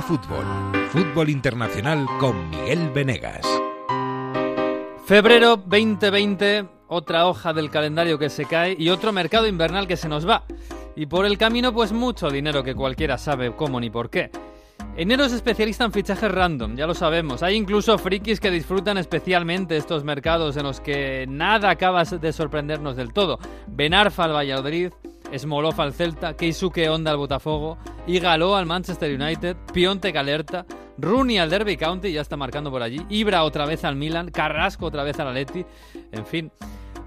Fútbol, Fútbol Internacional con Miguel Venegas. Febrero 2020, otra hoja del calendario que se cae y otro mercado invernal que se nos va. Y por el camino, pues mucho dinero que cualquiera sabe cómo ni por qué. Enero es especialista en fichajes random, ya lo sabemos. Hay incluso frikis que disfrutan especialmente estos mercados en los que nada acaba de sorprendernos del todo. Benarfa al Valladolid, Smolov al Celta, Keisuke Honda al Botafogo, Igalo al Manchester United, Piontek alerta, Rooney al Derby County, ya está marcando por allí, Ibra otra vez al Milan, Carrasco otra vez al Atleti, en fin.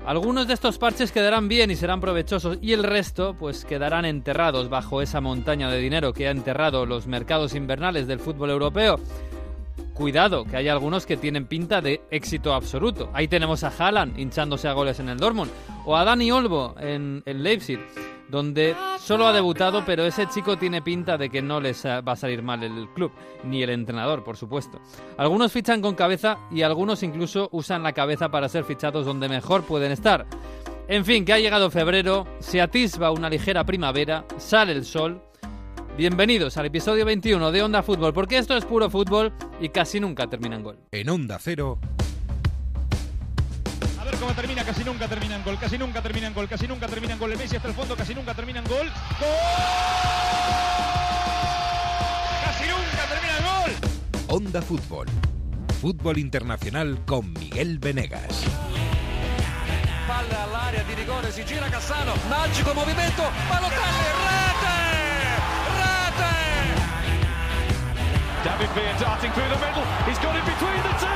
Algunos de estos parches quedarán bien y serán provechosos y el resto pues quedarán enterrados bajo esa montaña de dinero que ha enterrado los mercados invernales del fútbol europeo. Cuidado, que hay algunos que tienen pinta de éxito absoluto. Ahí tenemos a Haaland hinchándose a goles en el Dortmund o a Dani Olmo en, en Leipzig donde solo ha debutado, pero ese chico tiene pinta de que no les va a salir mal el club, ni el entrenador, por supuesto. Algunos fichan con cabeza y algunos incluso usan la cabeza para ser fichados donde mejor pueden estar. En fin, que ha llegado febrero, se atisba una ligera primavera, sale el sol. Bienvenidos al episodio 21 de Onda Fútbol, porque esto es puro fútbol y casi nunca termina en gol. En Onda Cero cómo termina, casi nunca termina en gol, casi nunca termina en gol, casi nunca termina en gol. El Messi hasta el fondo, casi nunca termina en gol. ¡Gol! ¡Casi nunca termina en gol! Onda Fútbol. Fútbol internacional con Miguel Venegas. Palla all'area di rigore, si gira Cassano, magico movimento, Balotelli, David Villa darting through the middle, he's got it between the two,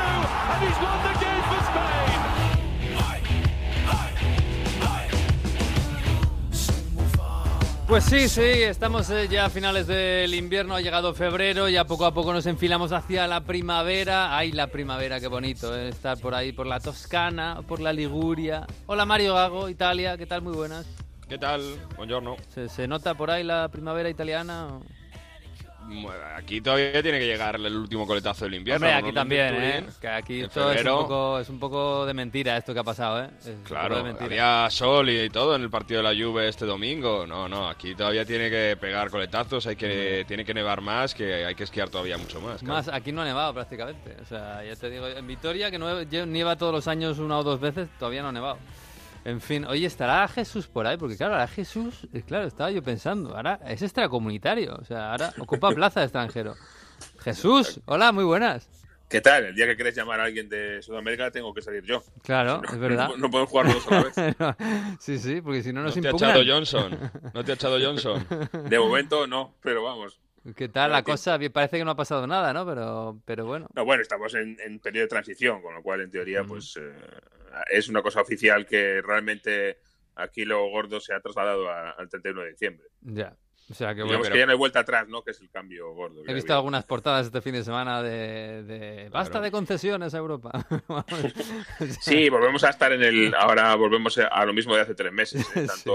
and he's won the game for Spain! Pues sí, sí, estamos eh, ya a finales del invierno, ha llegado febrero, ya poco a poco nos enfilamos hacia la primavera. Ay, la primavera, qué bonito, eh, estar por ahí, por la Toscana, por la Liguria. Hola Mario Gago, Italia, ¿qué tal? Muy buenas. ¿Qué tal? Buongiorno. ¿Se, se nota por ahí la primavera italiana? o? Aquí todavía tiene que llegar el último coletazo del invierno. Hombre, aquí también, ¿eh? Que aquí esto es un, poco, es un poco de mentira esto que ha pasado, ¿eh? Es Claro, había sol y todo en el partido de la Juve este domingo. No, no, aquí todavía tiene que pegar coletazos, hay que, tiene que nevar más, que hay que esquiar todavía mucho más. claro. Más, aquí no ha nevado prácticamente. O sea, ya te digo, en Vitoria, que no- nieva todos los años una o dos veces, todavía no ha nevado. En fin, oye, ¿estará Jesús por ahí? Porque claro, ahora Jesús, eh, claro, estaba yo pensando, ahora es extracomunitario, o sea, ahora ocupa plaza de extranjero. Jesús, hola, muy buenas. ¿Qué tal? El día que querés llamar a alguien de Sudamérica tengo que salir yo. Claro, es verdad. No, no podemos jugar dos a la vez. sí, sí, porque si no No nos te ha echado Johnson. No te ha echado Johnson. De momento no, pero vamos. ¿Qué tal la cosa? Parece que no ha pasado nada, ¿no? Pero, pero bueno. No, bueno, estamos en, en periodo de transición, con lo cual en teoría pues eh, es una cosa oficial que realmente aquí lo gordo se ha trasladado a- al 31 de diciembre. Ya. O sea, que bueno. Pero- que ya no hay vuelta atrás, ¿no? Que es el cambio gordo. He visto había. algunas portadas este fin de semana de, de basta Claro. de concesiones a Europa. Sí, volvemos a estar en el. Ahora volvemos a lo mismo de hace tres meses. ¿eh? Sí.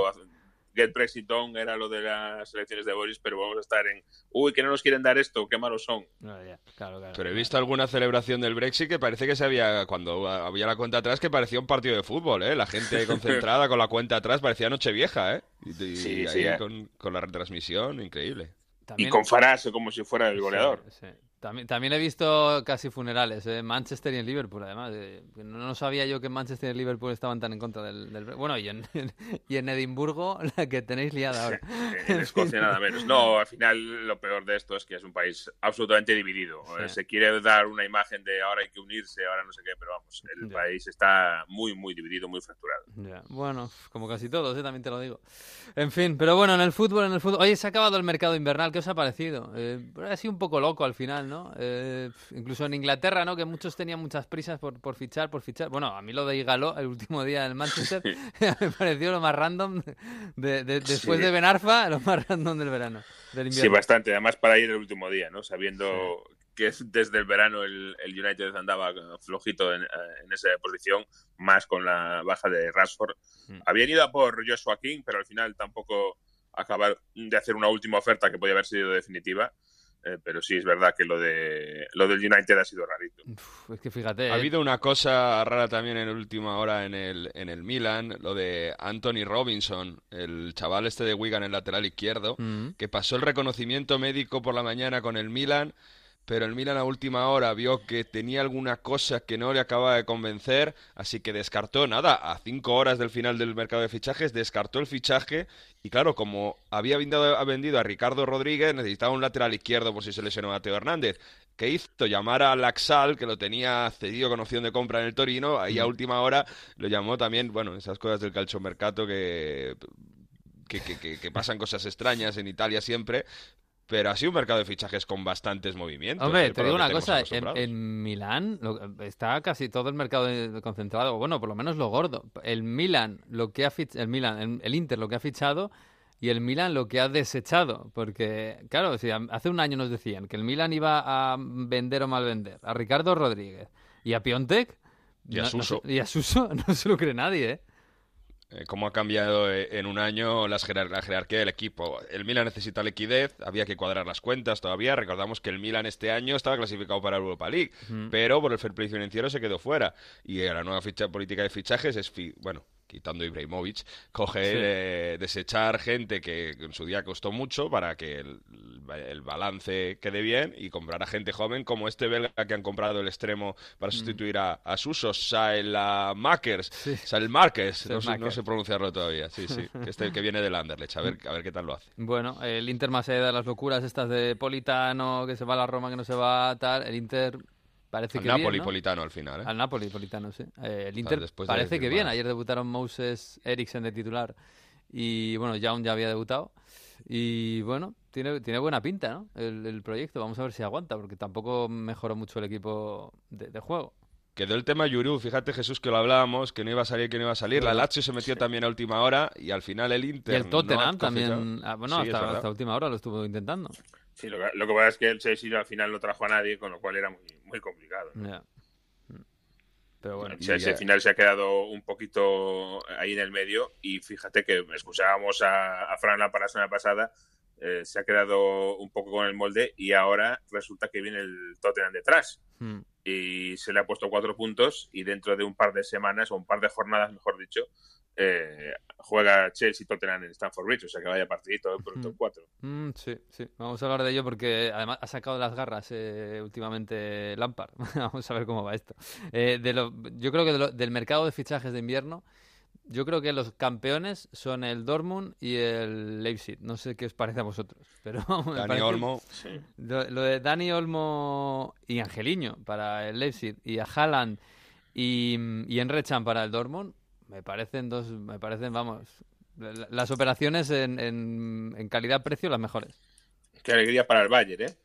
Get Brexit On era lo de las elecciones de Boris, pero vamos a estar en. Uy, que no nos quieren dar esto, qué malos son. No, ya, claro, claro. Pero he visto alguna celebración del Brexit que parece que se había, cuando había la cuenta atrás, que parecía un partido de fútbol, ¿eh? La gente concentrada con la cuenta atrás, parecía Nochevieja, ¿eh? Y, y Sí, ahí sí, ¿eh? con, con la retransmisión, increíble. También- Y con Farage como si fuera el goleador. Sí, sí. También, también he visto casi funerales ¿eh? en Manchester y en Liverpool, además. eh, no, no sabía yo que en Manchester y en Liverpool estaban tan en contra del... del- Bueno, y en, y en Edimburgo, la que tenéis liada ahora. En Escocia nada menos. No, al final lo peor de esto es que es un país absolutamente dividido. Sí. Eh, Se quiere dar una imagen de ahora hay que unirse, ahora no sé qué, pero vamos, el país está muy, muy dividido, muy fracturado. Bueno, como casi todos, ¿eh? también te lo digo. En fin, pero bueno, en el fútbol, en el fútbol... Oye, se ha acabado el mercado invernal, ¿qué os ha parecido? Eh, ha sido un poco loco al final, ¿no? Eh, incluso en Inglaterra, ¿no? Que muchos tenían muchas prisas por, por fichar, por fichar. Bueno, a mí lo de Igalo, el último día del Manchester, me pareció lo más random de, de- después Sí. de Ben Arfa, lo más random del verano, del Sí, invierno. bastante. Además, para ir el último día, ¿no? Sabiendo que es- desde el verano el, el United andaba flojito en, en esa posición, más con la baja de Rashford. Mm. Habían ido a por Joshua King, pero al final tampoco acabaron de hacer una última oferta que podía haber sido definitiva. Eh, pero sí es verdad que lo de lo del United ha sido rarito. Uf, es que fíjate. Ha eh, habido una cosa rara también en la última hora en el, en el Milan, lo de Anthony Robinson, el chaval este de Wigan, el lateral izquierdo, mm, que pasó el reconocimiento médico por la mañana con el Milan, pero el Milan a última hora vio que tenía alguna cosa que no le acababa de convencer, así que descartó, nada, a cinco horas del final del mercado de fichajes, descartó el fichaje y claro, como había vendido, a Ricardo Rodríguez, necesitaba un lateral izquierdo por si se lesionó Mateo Hernández. ¿Qué hizo? Llamar a Laxal, que lo tenía cedido con opción de compra en el Torino, ahí a última hora lo llamó también, bueno, esas cosas del calciomercato que, que, que, que- que pasan cosas extrañas en Italia siempre, pero ha sido un mercado de fichajes con bastantes movimientos. Hombre, eh, te digo una cosa, en, en Milán lo- está casi todo el mercado concentrado, bueno, por lo menos lo gordo. El Milan, lo que ha fich- el Milan, el, el Inter lo que ha fichado y el Milan lo que ha desechado, porque claro, si hace un año nos decían que el Milan iba a vender o mal vender a Ricardo Rodríguez y a Piontek Y a no- Suso. y a Suso no se lo cree nadie, ¿eh? Eh, cómo ha cambiado eh, en un año jerar- la jerarquía del equipo. El Milan necesita liquidez, había que cuadrar las cuentas todavía. Recordamos que el Milan este año estaba clasificado para la Europa League, pero por el fair play financiero se quedó fuera. Y la nueva ficha, política de fichajes es, fi- bueno, quitando Ibrahimovic, coger, Sí. eh, desechar gente que en su día costó mucho para que el, el balance quede bien y comprar a gente joven como este belga que han comprado el extremo para sustituir a, a Suso, Saelmakers, Sí. Saelmakers, no, sé- no sé pronunciarlo todavía, sí, sí, que este que viene del Anderlecht, a ver, a ver qué tal lo hace. Bueno, el Inter más allá de las locuras estas de Politano, que se va a la Roma, que no se va, tal, el Inter parece Al que bien, Napoli ¿no? Politano al final, ¿eh? Al Napoli, Politano, sí. Eh, el Inter después de parece que bien. Ayer debutaron Moses Eriksen de titular y, bueno, Jaun ya había debutado. Y, bueno, tiene, tiene buena pinta, ¿no? El, el proyecto. Vamos a ver si aguanta, porque tampoco mejoró mucho el equipo de, de juego. Quedó el tema Yuru, fíjate Jesús que lo hablábamos, que no iba a salir, que no iba a salir. La Lazio se metió también a última hora y al final el Y Inter. el Tottenham también, ah, bueno, Sí, hasta última hora lo estuvo intentando. Sí, lo que, lo que pasa es que el Chelsea al final no trajo a nadie, con lo cual era muy, muy complicado. ¿no? Pero bueno, El Chelsea ya- al final se ha quedado un poquito ahí en el medio y fíjate que escuchábamos a, a Fran la para la semana pasada, eh, se ha quedado un poco con el molde y ahora resulta que viene el Tottenham detrás mm, y se le ha puesto cuatro puntos y dentro de un par de semanas o un par de jornadas, mejor dicho, eh, juega Chelsea-Tottenham en Stamford Bridge, o sea que vaya partidito eh, por el top Ujú. 4. mm, sí, sí. Vamos a hablar de ello porque además ha sacado las garras eh, últimamente Lampard. Vamos a ver cómo va esto. Eh, de lo- yo creo que de lo- del mercado de fichajes de invierno, yo creo que los campeones son el Dortmund y el Leipzig. No sé qué os parece a vosotros, pero Dani parece- Olmo, Lo, lo de Dani Olmo y Angeliño para el Leipzig y a Haaland y, y Enrechan para el Dortmund me parecen dos, me parecen, vamos, la- las operaciones en, en, en calidad-precio las mejores. Qué alegría para el Bayern, ¿eh?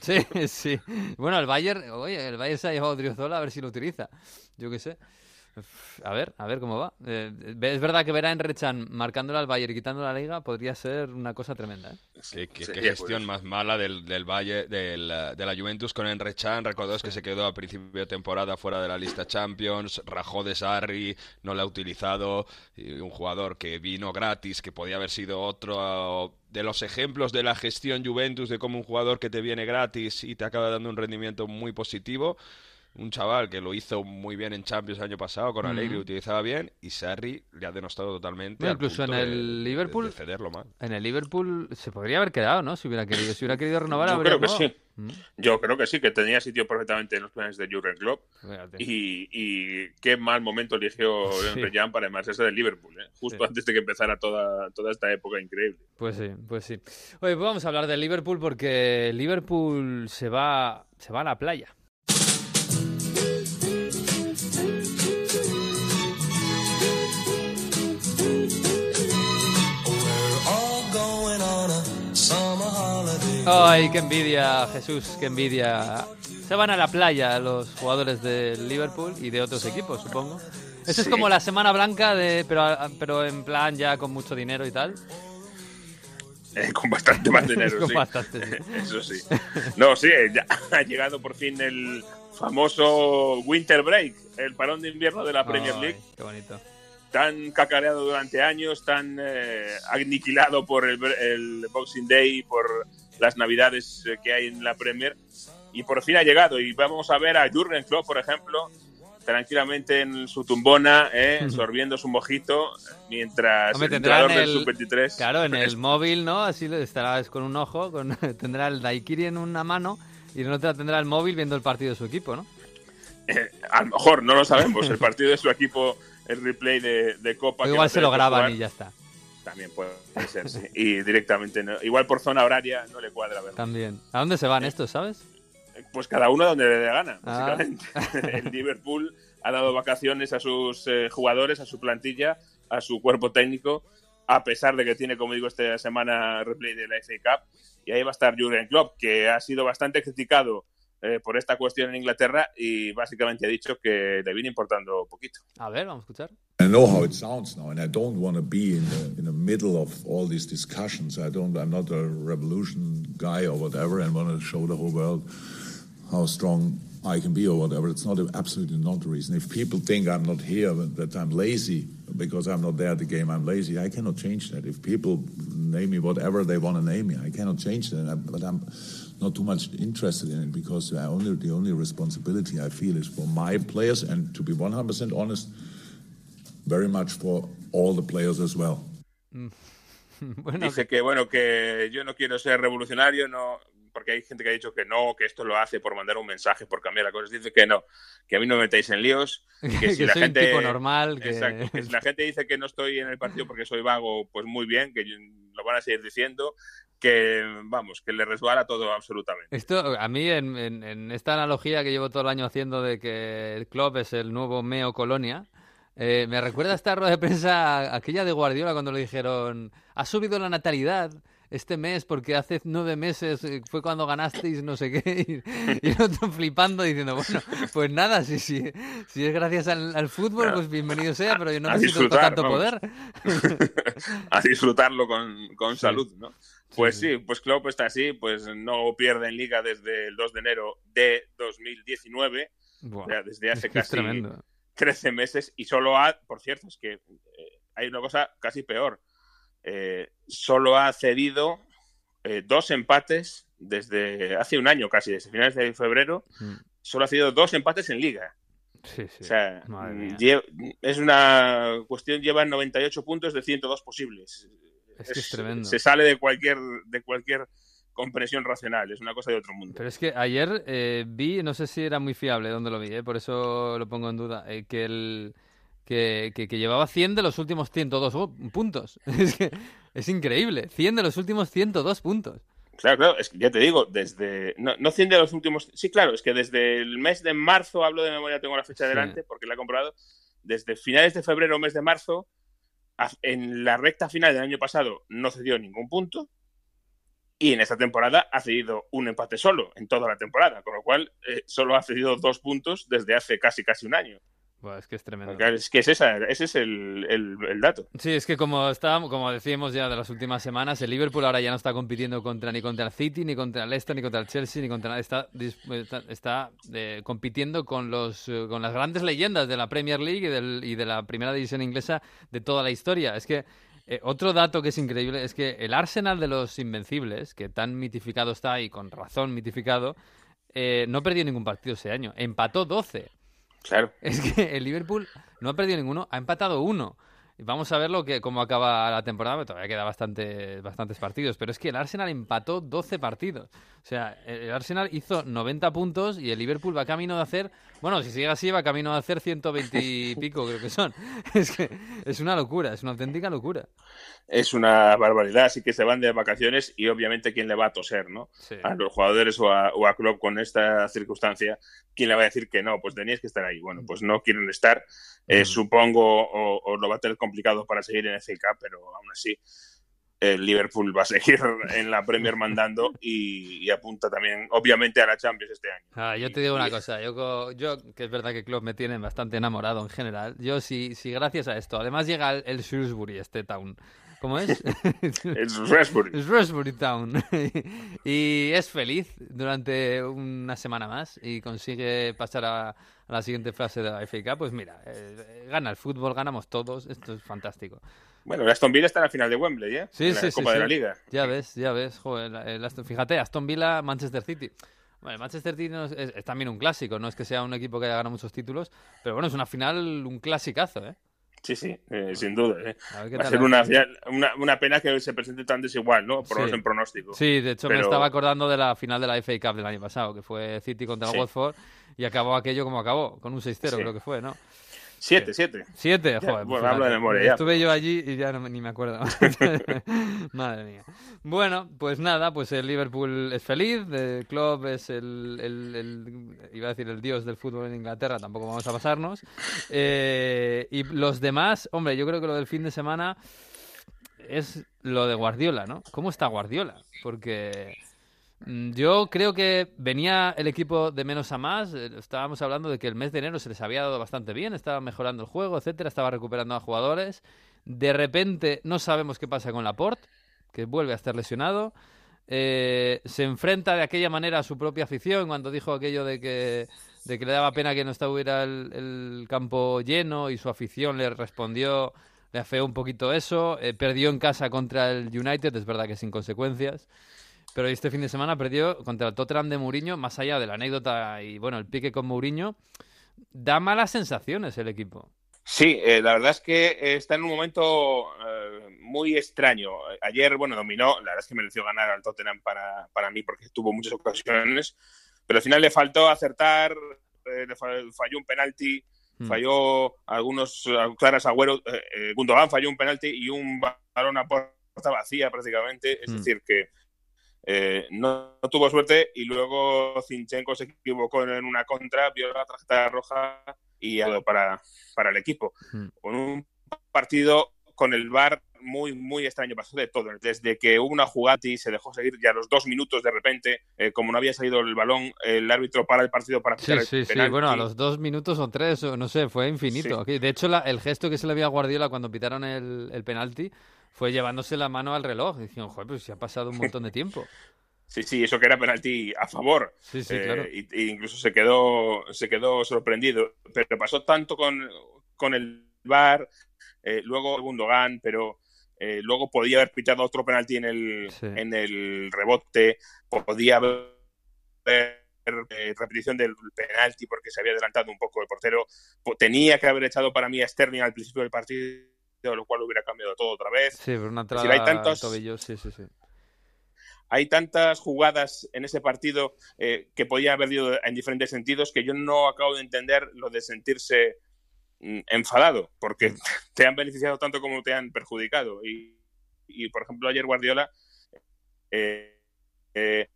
Sí, sí. Bueno, el Bayern, oye, el Bayern se ha llevado a Odriozola a ver si lo utiliza. Yo qué sé. A ver, a ver cómo va. Eh, es verdad que ver a Enrechan marcándole al Bayern y quitando la liga podría ser una cosa tremenda. ¿eh? Qué, qué- qué gestión curioso. más mala del, del Valle, del, eh, de la Juventus con Enre Can. Recordad que se quedó a principio de temporada fuera de la lista Champions, rajó de Sarri, no la ha utilizado. y un jugador que vino gratis, que podía haber sido otro de los ejemplos de la gestión Juventus, de cómo un jugador que te viene gratis y te acaba dando un rendimiento muy positivo. Un chaval que lo hizo muy bien en Champions el año pasado, con Alegre, Ujú. utilizaba bien, y Sarri le ha denostado totalmente. Bueno, incluso en el de- Liverpool- de cederlo mal. En el Liverpool se podría haber quedado, ¿no? Si hubiera querido, si hubiera querido renovar, Yo habría creo que sí. Mm, Yo creo que sí, que tenía sitio perfectamente en los planes de Jurgen Klopp y, y qué mal momento eligió Sí. Can para marcharse del Liverpool, ¿eh? justo Sí. antes de que empezara toda, toda esta época increíble. Pues sí, pues sí. Oye, pues vamos a hablar del Liverpool porque Liverpool se va, se va a la playa. Ay, qué envidia, Jesús, qué envidia. Se van a la playa los jugadores del Liverpool y de otros equipos, supongo. Eso es como la semana blanca, de, pero, pero en plan ya con mucho dinero y tal. Eh, con bastante más dinero, Con sí. bastante, sí. Eso sí. No, sí, eh, ya ha llegado por fin el famoso Winter Break, el parón de invierno de la Premier Ay, League, Qué bonito. tan cacareado durante años, tan eh, aniquilado por el, el Boxing Day, por las navidades eh, que hay en la Premier y por fin ha llegado y vamos a ver a Jurgen Klopp, por ejemplo, tranquilamente en su tumbona, ¿eh? sorbiendo su mojito, mientras Hombre, el entrenador en del el- Sub-23... Claro, en el móvil, ¿no? Así estarás con un ojo, con, tendrá el daiquiri en una mano y en otra tendrá el móvil viendo el partido de su equipo, ¿no? Eh, a lo mejor, no lo sabemos, el partido de su equipo, el replay de, de Copa... O igual se lo graban y ya está. También puede ser, sí. Y directamente, no. igual por zona horaria no le cuadra verlo. También. ¿A dónde se van estos, sabes? Pues cada uno donde le dé gana, Ah. básicamente. el Liverpool ha dado vacaciones a sus eh, jugadores, a su plantilla, a su cuerpo técnico, a pesar de que tiene, como digo, esta semana replay de la FA Cup. Y ahí va a estar Jurgen Klopp, que ha sido bastante criticado eh, por esta cuestión en Inglaterra y básicamente ha dicho que le viene importando poquito. A ver, vamos a escuchar. I know how it sounds now, and I don't want to be in the, in the middle of all these discussions. I don't. I'm not a revolution guy or whatever, and want to show the whole world how strong I can be or whatever. It's not absolutely not the reason. If people think I'm not here, that I'm lazy because I'm not there at the game, I'm lazy. I cannot change that. If people name me whatever they want to name me, I cannot change that. But I'm not too much interested in it because I only the only responsibility I feel is for my players, and to be 100% honest very much for all the players as well. bueno, Dice que, bueno, que yo no quiero ser revolucionario, no porque hay gente que ha dicho que no, que esto lo hace por mandar un mensaje, por cambiar las cosas. Dice que no, que a mí no me metáis en líos, que que si la soy gente... un tipo normal, que... Exacto, que si la gente dice que no estoy en el partido porque soy vago, pues muy bien, que yo- lo van a seguir diciendo, que vamos, que le resbala todo absolutamente. Esto, a mí, en, esta analogía que llevo todo el año haciendo de que el club es el nuevo Meo Colonia, eh, me recuerda esta rueda de prensa, aquella de Guardiola, cuando le dijeron, ha subido la natalidad este mes porque hace nueve meses eh, fue cuando ganasteis no sé qué, y, y el otro flipando diciendo, bueno, pues nada, si, si, si es gracias al, al fútbol, pues bienvenido sea, pero yo no A necesito tanto vamos. poder. a disfrutarlo con, con Sí. salud, ¿no? Pues sí. sí, pues Klopp está así, pues no pierde en liga desde el 2 de enero de 2019, Buah, o sea, desde hace casi tremendo. 13 meses y solo ha, por cierto, es que eh, hay una cosa casi peor, eh, solo ha cedido eh, dos empates desde hace un año casi, desde finales de febrero, Mm. solo ha cedido dos empates en liga. Sí, sí. O sea, es una cuestión, llevan 98 puntos de 102 posibles. Es que es tremendo. Se sale de cualquier, de cualquier comprensión racional, es una cosa de otro mundo. Pero es que ayer eh, vi, no sé si era muy fiable donde lo vi, eh, por eso lo pongo en duda, eh, que, el, que, que- que llevaba 100 de los últimos 102 go- puntos. Es que es increíble, 100 de los últimos 102 puntos. Claro, claro, es que ya te digo, desde. No, no 100 de los últimos. Sí, claro, es que desde el mes de marzo, hablo de memoria, tengo la fecha Sí. delante, porque la he comprado. Desde finales de febrero mes de marzo, en la recta final del año pasado no cedió ningún punto. Y en esta temporada ha cedido un empate solo en toda la temporada, con lo cual eh, solo ha cedido dos puntos desde hace casi casi un año. Es que es tremendo. Es que es esa, ese es el, el- el dato. Sí, es que como estábamos, como decíamos ya de las últimas semanas, el Liverpool ahora ya no está compitiendo contra ni contra el City, ni contra el Leicester, ni contra el Chelsea, ni contra nada. Está, está, está, eh, compitiendo con los eh, con las grandes leyendas de la Premier League y, del- y de la primera división inglesa de toda la historia. Es que eh, otro dato que es increíble es que el Arsenal de los Invencibles, que tan mitificado está y con razón mitificado, eh, no perdió ningún partido ese año. Empató 12. Claro. Es que el Liverpool no ha perdido ninguno, ha empatado uno. Vamos a ver lo que, cómo acaba la temporada, todavía queda bastante, bastantes partidos. Pero es que el Arsenal empató 12 partidos. O sea, el Arsenal hizo 90 puntos y el Liverpool va camino de hacer, bueno, si sigue así, va camino de hacer 120 y pico, creo que son. Es que es una locura, es una auténtica locura. Es una barbaridad, así que se van de vacaciones y obviamente quién le va a toser, ¿no? Sí. a los jugadores o a, o a Klopp con esta circunstancia, ¿quién le va a decir que no? Pues teníais que estar ahí. Bueno, pues no quieren estar. Eh, Mm. Supongo o, o lo va a tener complicado para seguir en FA pero aún así el Liverpool va a seguir en la Premier mandando y, y apunta también, obviamente, a la Champions este año. Ah, yo te digo una cosa, yo, yo que es verdad que Klopp me tiene bastante enamorado en general, yo si, si gracias a esto, además llega el, el Shrewsbury, este town, ¿Cómo es? es Raspberry. Es Raspberry Town. y es feliz durante una semana más y consigue pasar a, a la siguiente fase de la Cup. Pues mira, eh, gana el fútbol, ganamos todos. Esto es fantástico. Bueno, el Aston Villa está en la final de Wembley, ¿eh? Sí, en sí, la sí, Copa de la Liga. Ya ves, ya ves. Joder, el Aston- fíjate, Aston Villa, Manchester City. Bueno, el Manchester City no es, es- es también un clásico, no es que sea un equipo que haya ganado muchos títulos, pero bueno, es una final, un clasicazo, ¿eh? Sí, sí, eh, sin duda. ¿eh? A Va a ser una, una, una pena que se presente tan desigual, ¿no? Por Sí. en pronóstico. Sí, de hecho me estaba acordando de la final de la FA Cup del año pasado, que fue City contra Sí. Watford, y acabó aquello como acabó, con un 6-0 Sí. creo que fue, ¿no? Siete, siete. Siete, joder. bueno, hablo de memoria ya. Estuve yo allí y ya no, ni me acuerdo. Madre mía. Bueno, pues nada, pues el Liverpool es feliz, el club es el, el- el- iba a decir el dios del fútbol en Inglaterra, tampoco vamos a pasarnos. Eh, y los demás, hombre, yo creo que lo del fin de semana es lo de Guardiola, ¿no? ¿Cómo está Guardiola? Porque yo creo que venía el equipo de menos a más. eh, Estábamos hablando de que el mes de enero se les había dado bastante bien, estaba mejorando el juego, etcétera, estaba recuperando a jugadores. De repente no sabemos qué pasa con Laporte, que vuelve a estar lesionado. Eh, se enfrenta de aquella manera a su propia afición cuando dijo aquello de que, de que le daba pena que no estuviera el, el campo lleno y su afición le respondió, le afeó un poquito eso. Eh, perdió en casa contra el United, es verdad que sin consecuencias. Pero este fin de semana perdió contra el Tottenham de Mourinho, más allá de la anécdota y bueno, el pique con Mourinho. Da malas sensaciones el equipo. Sí, eh, la verdad es que está en un momento eh, muy extraño. Ayer, bueno, dominó, la verdad es que mereció ganar al Tottenham para, para mí porque tuvo muchas ocasiones, pero al final le faltó acertar, eh, le fa- falló un penalti, Hmm. falló algunos claras Agüero, eh, eh, Gundogan falló un penalti y un balón a puerta vacía prácticamente, es Hmm. decir que eh, no, no tuvo suerte y luego Zinchenko se equivocó en una contra, vio la tarjeta roja y dado para, para el equipo. Hmm. Con un partido con el VAR muy, muy extraño. Pasó de todo. Desde que hubo una jugada y se dejó seguir ya los dos minutos de repente, eh, como no había salido el balón, el árbitro para el partido para Sí, el sí, sí. penalti. Bueno, a los dos minutos o tres, no sé, fue infinito. De hecho, la- el gesto que se le vio a Guardiola cuando pitaron el, el penalti fue llevándose la mano al reloj. Diciendo, joder, pues se ha pasado un montón de tiempo. Sí, sí, eso que era penalti a favor. Sí, sí, Eh, claro. y, y incluso se quedó, se quedó sorprendido. Pero pasó tanto con, con el VAR, eh, luego Gundogan, pero eh, luego podía haber pitado otro penalti en el, Sí. en el rebote, podía haber eh, repetición del penalti porque se había adelantado un poco el portero, Po- tenía que haber echado para mí a Sterling al principio del partido, lo cual hubiera cambiado todo otra vez. Sí, pero una entrada decir, hay tantos- tobillo, sí, sí, sí. hay tantas jugadas en ese partido eh, que podían haber ido en diferentes sentidos que yo no acabo de entender lo de sentirse mm, enfadado, porque te han beneficiado tanto como te han perjudicado. Y, y, por ejemplo, ayer Guardiola eh, eh,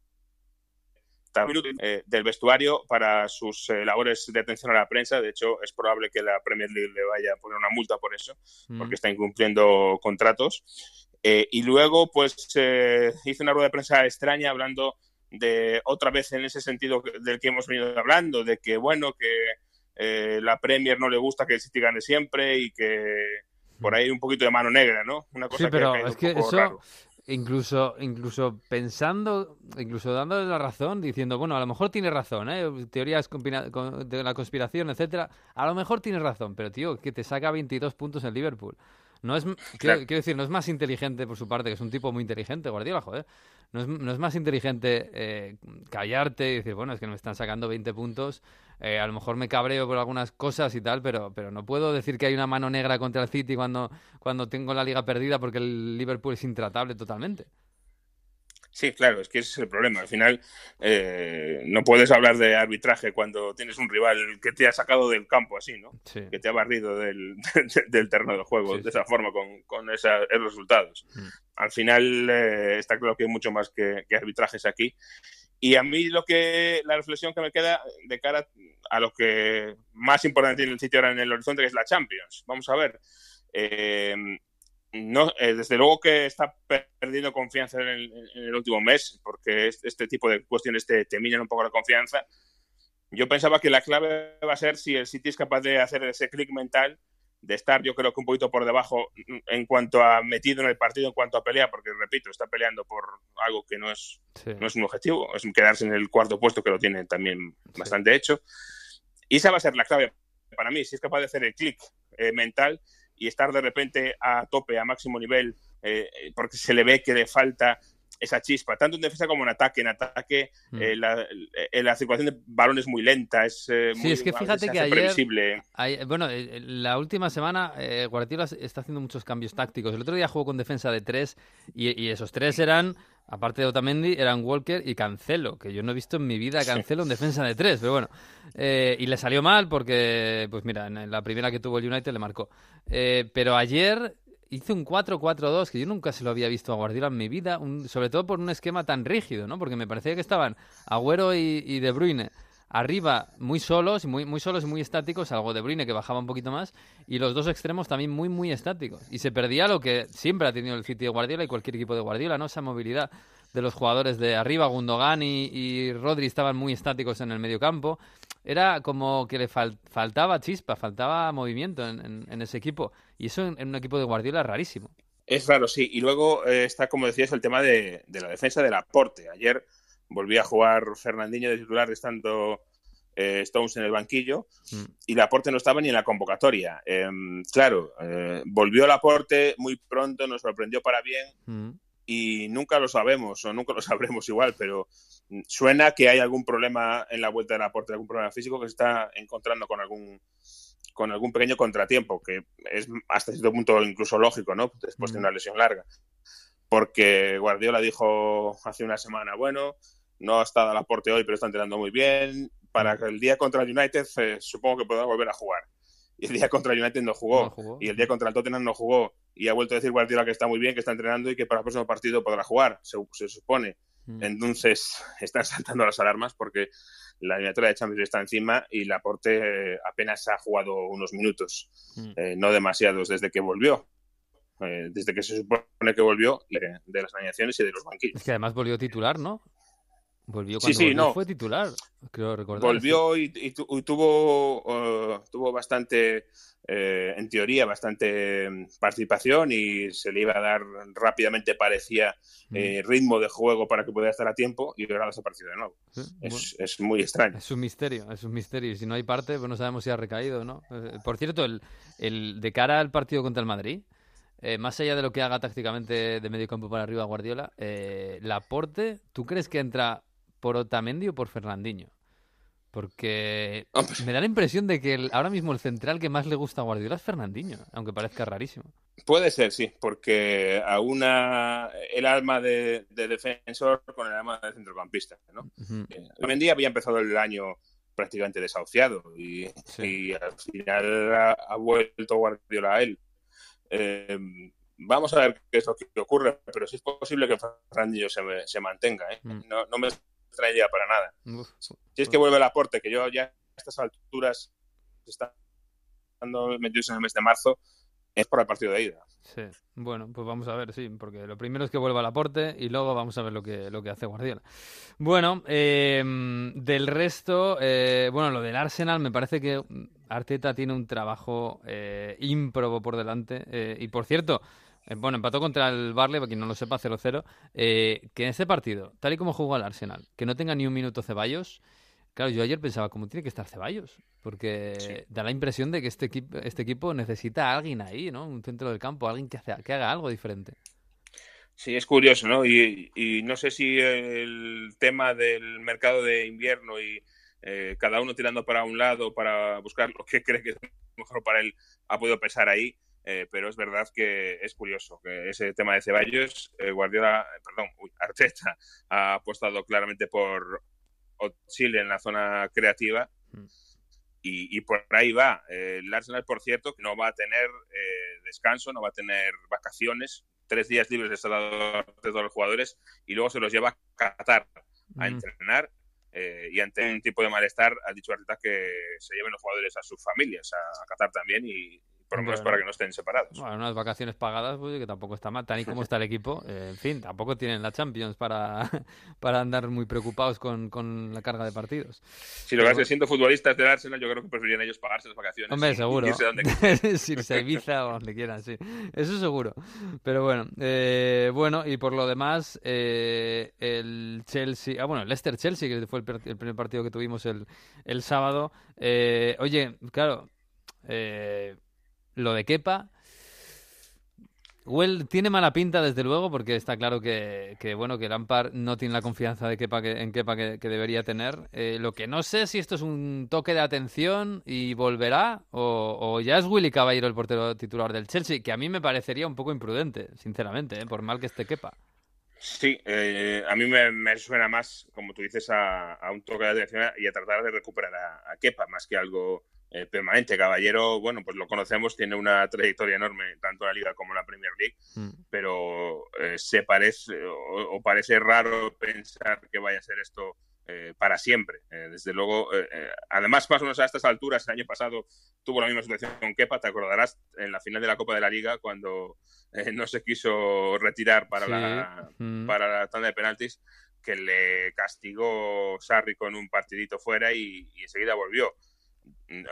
eh, del vestuario para sus eh, labores de atención a la prensa. De hecho, es probable que la Premier League le vaya a poner una multa por eso Mm. porque está incumpliendo contratos. Eh, y luego, pues, eh, hizo una rueda de prensa extraña hablando de otra vez en ese sentido del que hemos venido hablando, de que, bueno, que la Premier no le gusta que el City gane siempre y que por ahí un poquito de mano negra, ¿no? Una cosa Sí, pero que es que eso, raro. Incluso, incluso pensando, incluso dándole la razón, diciendo, bueno, a lo mejor tiene razón, ¿eh? Teorías de la conspiración, etcétera, a lo mejor tiene razón, pero tío, que te saca 22 puntos en Liverpool. No es, quiero, quiero decir, no es más inteligente por su parte, que es un tipo muy inteligente, Guardiola, joder. No es, no es más inteligente eh, callarte y decir, bueno, es que me están sacando 20 puntos, eh, a lo mejor me cabreo por algunas cosas y tal, pero, pero no puedo decir que hay una mano negra contra el City cuando, cuando tengo la liga perdida porque el Liverpool es intratable totalmente. Sí, claro, es que ese es el problema. Al final, eh, no puedes hablar de arbitraje cuando tienes un rival que te ha sacado del campo así, ¿no? Sí. que te ha barrido del, del terreno de juego Sí, de sí. esa forma, con, con esos resultados. Mm. Al final eh, está claro que hay mucho más que, que arbitrajes aquí. Y a mí lo que la reflexión que me queda de cara a lo que más importante tiene el sitio ahora en el horizonte, que es la Champions. Vamos a ver. Eh, no, eh, desde luego que está perdiendo confianza en el, en el último mes, porque este, este tipo de cuestiones te, te minan un poco la confianza. Yo pensaba que la clave va a ser si el City es capaz de hacer ese clic mental de estar yo creo que un poquito por debajo en cuanto a metido en el partido, en cuanto a pelea, porque repito, está peleando por algo que no es, no es un objetivo, es quedarse en el cuarto puesto que lo tiene también bastante hecho. Y esa va a ser la clave para mí, si es capaz de hacer el clic eh, mental y estar de repente a tope, a máximo nivel, eh, porque se le ve que le falta esa chispa, tanto en defensa como en ataque. En ataque, mm. eh, eh, la, circulación de balón es muy lenta, es eh, sí, es que fíjate que ayer, bueno, la última semana Guardiola está haciendo muchos cambios tácticos. El otro día jugó con defensa de tres y, esos tres eran, aparte de Otamendi, eran Walker y Cancelo, que yo no he visto en mi vida Cancelo en defensa de tres, pero bueno. y le salió mal porque, pues mira, en la primera que tuvo el United le marcó. pero ayer hizo un 4-4-2 que yo nunca se lo había visto a Guardiola en mi vida, sobre todo por un esquema tan rígido, ¿no? Porque me parecía que estaban Agüero y, De Bruyne arriba muy solos, muy, muy solos y muy estáticos, algo De Bruyne que bajaba un poquito más, y los dos extremos también muy, muy estáticos. Y se perdía lo que siempre ha tenido el City de Guardiola y cualquier equipo de Guardiola, ¿no? Esa movilidad de los jugadores de arriba, Gundogan y, Rodri estaban muy estáticos en el medio campo era como que le faltaba chispa, faltaba movimiento en, ese equipo. Y eso en, un equipo de Guardiola es rarísimo. Es raro, sí. Y luego eh, está, como decías, el tema de, la defensa del aporte. Ayer volví a jugar Fernandinho de titular estando eh, Stones en el banquillo mm. y el aporte no estaba ni en la convocatoria. Em, claro, eh, volvió el aporte muy pronto, nos sorprendió para bien. Mm y nunca lo sabemos o nunca lo sabremos igual, pero suena que hay algún problema en la vuelta del aporte, algún problema físico que se está encontrando con algún con algún pequeño contratiempo, que es hasta cierto punto incluso lógico, ¿no? Después de una lesión larga. Porque Guardiola dijo hace una semana, bueno, no ha estado al aporte hoy, pero está entrenando muy bien. Para que el día contra el United eh, supongo que podrá volver a jugar y el día contra el United no jugó, y el día contra el Tottenham no jugó y ha vuelto a decir Guardiola que está muy bien, que está entrenando y que para el próximo partido podrá jugar, se, supone. Mm. Entonces están saltando las alarmas porque la eliminatoria de Champions está encima y Laporte eh, apenas ha jugado unos minutos, mm. eh, no demasiados desde que volvió. Eh, desde que se supone que volvió de, las alineaciones y de los banquillos. Es que además volvió titular, ¿no? Volvió cuando sí, no. fue titular, creo recordar. Volvió y, tuvo, uh, tuvo bastante, eh, en teoría, bastante mm, participación y se le iba a dar rápidamente, parecía, mm. eh, ritmo de juego para que pudiera estar a tiempo y ahora desaparecido de nuevo. es, es, muy extraño. Es un misterio, es un misterio. Y si no hay parte, pues no sabemos si ha recaído o no. Eh, por cierto, el, el, de cara al partido contra el Madrid, eh, más allá de lo que haga tácticamente de medio campo para arriba Guardiola, eh, Laporte, ¿tú crees que entra por Otamendi o por Fernandinho. Porque me da la impresión de que ahora mismo el central que más le gusta a Guardiola es Fernandinho, aunque parezca rarísimo. Puede ser, sí, porque a una el alma de, defensor con el alma de centrocampista. ¿no? Uh había empezado el año prácticamente desahuciado y, al final ha, vuelto Guardiola a él. Eh, vamos a ver qué es lo que ocurre, pero si es posible que Fernandinho se, se mantenga. ¿eh? Mm. No, no me extrañaría para nada. si es que vuelve el aporte, que yo ya a estas alturas estando metidos en el mes de marzo, es por el partido de ida. Sí, bueno, pues vamos a ver, sí, porque lo primero es que vuelva al aporte y luego vamos a ver lo que, lo que hace Guardiola. Bueno, em, del resto, eh, bueno, lo del Arsenal, me parece que Arteta tiene un trabajo eh, ímprobo por delante. Eh, y por cierto, eh, bueno, empató contra el Barley, para quien no lo sepa, 0-0. Eh, que en este partido, tal y como jugó el Arsenal, que no tenga ni un minuto Ceballos. Claro, yo ayer pensaba, ¿cómo tiene que estar Ceballos? Porque da la impresión de que este equipo, este equipo necesita a alguien ahí, ¿no? Un centro del campo, alguien que, hace, que haga algo diferente. Sí, es curioso, ¿no? Y, no sé si el tema del mercado de invierno y eh, cada uno tirando para un lado para buscar lo que cree que es mejor para él ha podido pesar ahí. Eh, pero es verdad que es curioso que ese tema de Ceballos, eh, Guardiola, eh, perdón, Arteta ha apostado claramente por Chile en la zona creativa mm. y, por ahí va. el Arsenal, por cierto, no va a tener descanso, no va a tener vacaciones, tres días libres de de todos los jugadores y luego se los lleva a Qatar a mm. entrenar y ante un tipo de malestar ha dicho Arteta que se lleven los jugadores a sus familias, a, a Qatar también y, Bueno. para que no estén separados. Bueno, unas vacaciones pagadas, pues que tampoco está mal. Tal y como está el equipo, eh, en fin, tampoco tienen la Champions para, para andar muy preocupados con, con la carga de partidos. Si lo que siendo futbolistas del Arsenal, yo creo que preferirían ellos pagarse las vacaciones. Hombre, seguro. irse donde Irse a Ibiza o donde quieran, sí. Eso seguro. Pero bueno, eh, bueno, y por lo demás, eh, el Chelsea, ah, bueno, el Leicester Chelsea, que fue el, primer partido que tuvimos el, el sábado. Oye, claro, eh, lo de Kepa. Well, tiene mala pinta, desde luego, porque está claro que, que, bueno que Lampard no tiene la confianza de Kepa que, en Kepa que, debería tener. Eh, lo que no sé si esto es un toque de atención y volverá, o, ya es Willy Caballero el portero titular del Chelsea, que a mí me parecería un poco imprudente, sinceramente, ¿eh? por mal que esté Kepa. Sí, eh, a mí me, me suena más, como tú dices, a, a un toque de atención y a tratar de recuperar a, a Kepa, más que algo eh, permanente. Caballero, bueno, pues lo conocemos, tiene una trayectoria enorme, tanto en la Liga como en la Premier League, Mm. pero eh, se parece o, o parece raro pensar que vaya a ser esto eh, para siempre. Eh, desde luego, además, más o menos a estas alturas, el año pasado tuvo la misma situación con Kepa, te acordarás, en la final de la Copa de la Liga, cuando no se quiso retirar para, Sí. la, Mm. para la tanda de penaltis, que le castigó Sarri con un partidito fuera y, y enseguida volvió.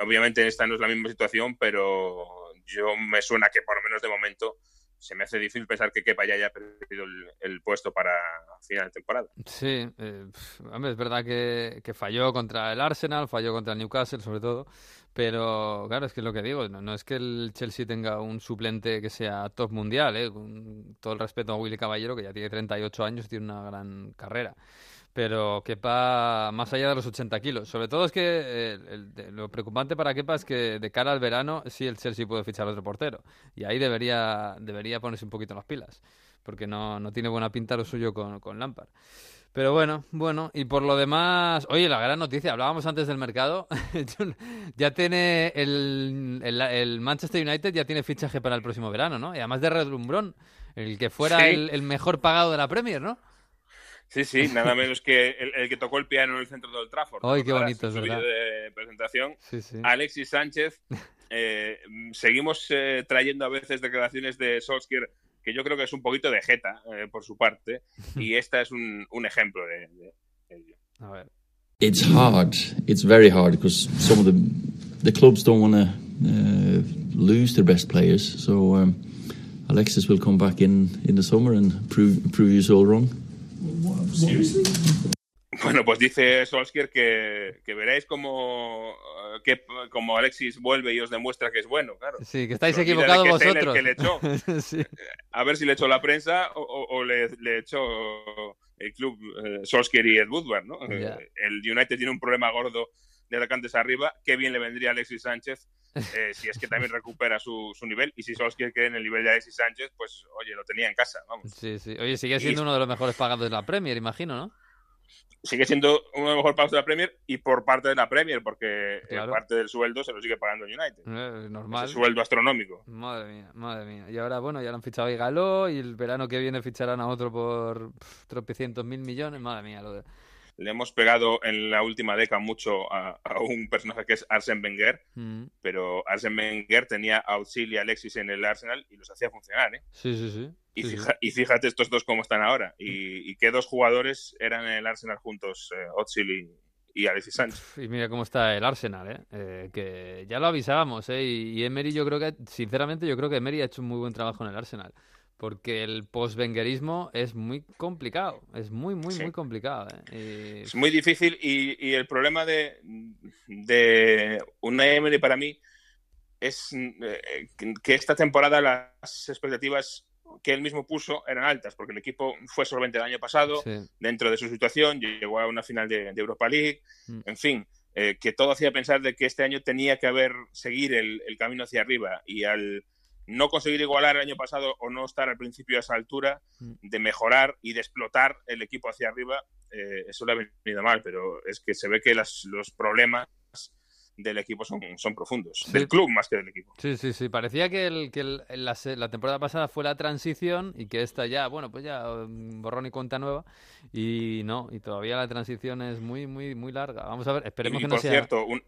Obviamente esta no es la misma situación, pero yo me suena que por lo menos de momento se me hace difícil pensar que Kepa ya haya perdido el, puesto para final de temporada. Sí, eh, hombre, es verdad que, que falló contra el Arsenal, falló contra el Newcastle sobre todo, pero claro, es que es lo que digo, no, no es que el Chelsea tenga un suplente que sea top mundial, eh, con todo el respeto a Willy Caballero, que ya tiene 38 años y tiene una gran carrera. Pero Kepa, más allá de los 80 kilos, sobre todo es que eh, el- lo preocupante para Kepa es que de cara al verano sí el Chelsea puede fichar otro portero y ahí debería, debería ponerse un poquito las pilas, porque no, no tiene buena pinta lo suyo con, con Lampard. Pero bueno, bueno, y por lo demás, oye, la gran noticia, hablábamos antes del mercado, ya tiene el, el, el Manchester United ya tiene fichaje para el próximo verano, ¿no? Y además de Redlumbrón, el que fuera Sí. el, el mejor pagado de la Premier, ¿no? Sí, sí, nada menos que el, el que tocó el piano en el centro del Trafford. Ay, qué bonito, es verdad. de presentación. Sí, sí. Alexis Sánchez. eh, seguimos eh, trayendo a veces declaraciones de Solskjaer que yo creo que es un poquito de jeta eh, por su parte. Y esta es un, un ejemplo de, de ello. A ver. It's hard. It's very hard because some of the the clubs don't want to uh, lose their best players. So um, Alexis will come back in in the summer and prove prove you all wrong. Bueno, pues dice Solskjaer que, que veréis como, eh, que, como Alexis vuelve y os demuestra que es bueno, claro. Sí, que estáis equivocados el vosotros. que le echó. Sí. A ver si le echó la prensa o, o- o le, le echó el club eh, Solskjaer y Ed Woodward, ¿no? Eh, el United tiene un problema gordo de atacantes arriba. Qué bien le vendría a Alexis Sánchez eh, si es que también recupera su, su nivel. Y si Solskjaer queda en el nivel de Alexis Sánchez, pues oye, lo tenía en casa, vamos. Sí, sí. Oye, sigue siendo uno de los mejores pagados de la Premier, imagino, ¿no? Sigue siendo uno de los mejores pagos de la Premier y por parte de la Premier, porque eh, Claro. parte del sueldo se lo sigue pagando el United. Eh, normal. Ese sueldo astronómico. Madre mía, madre mía. Y ahora, bueno, ya lo han fichado a Galó y el verano que viene ficharán a otro por tropecientos mil millones. Madre mía, lo de... Le hemos pegado en la última década mucho a, a un personaje que es Arsène Wenger, Mm. pero Arsène Wenger tenía a Özil y Alexis en el Arsenal y los hacía funcionar, ¿eh? Sí, sí, sí. Y, Sí, sí. fija- y fíjate estos dos cómo están ahora. Y, y qué dos jugadores eran en el Arsenal juntos, eh, y Alexis Sánchez. Y mira cómo está el Arsenal, ¿eh? Eh, que ya lo avisábamos, ¿eh? Y, y Emery yo creo que, sinceramente, yo creo que Emery ha hecho un muy buen trabajo en el Arsenal. Porque el post-vengerismo es muy complicado. Es muy, muy, Sí. muy complicado, ¿eh? Y- Es muy difícil y, y el problema de, de una Emery para mí es eh, que esta temporada las expectativas que él mismo puso eran altas, porque el equipo fue solvente el año pasado, sí. dentro de su situación, llegó a una final de, de Europa League, Mm. en fin, eh, que todo hacía pensar de que este año tenía que haber seguir el, el camino hacia arriba y al no conseguir igualar el año pasado o no estar al principio a esa altura, Mm. de mejorar y de explotar el equipo hacia arriba, eh, eso le ha venido mal, pero es que se ve que las- los problemas del equipo son, son profundos, Sí. del club más que del equipo. Sí, sí, sí. Parecía que, el, que el- la, temporada pasada fue la transición y que esta ya, bueno, pues ya mm, borrón y cuenta nueva. Y no, y todavía la transición es muy, muy, muy larga. Vamos a ver, esperemos y que no por sea. cierto, un-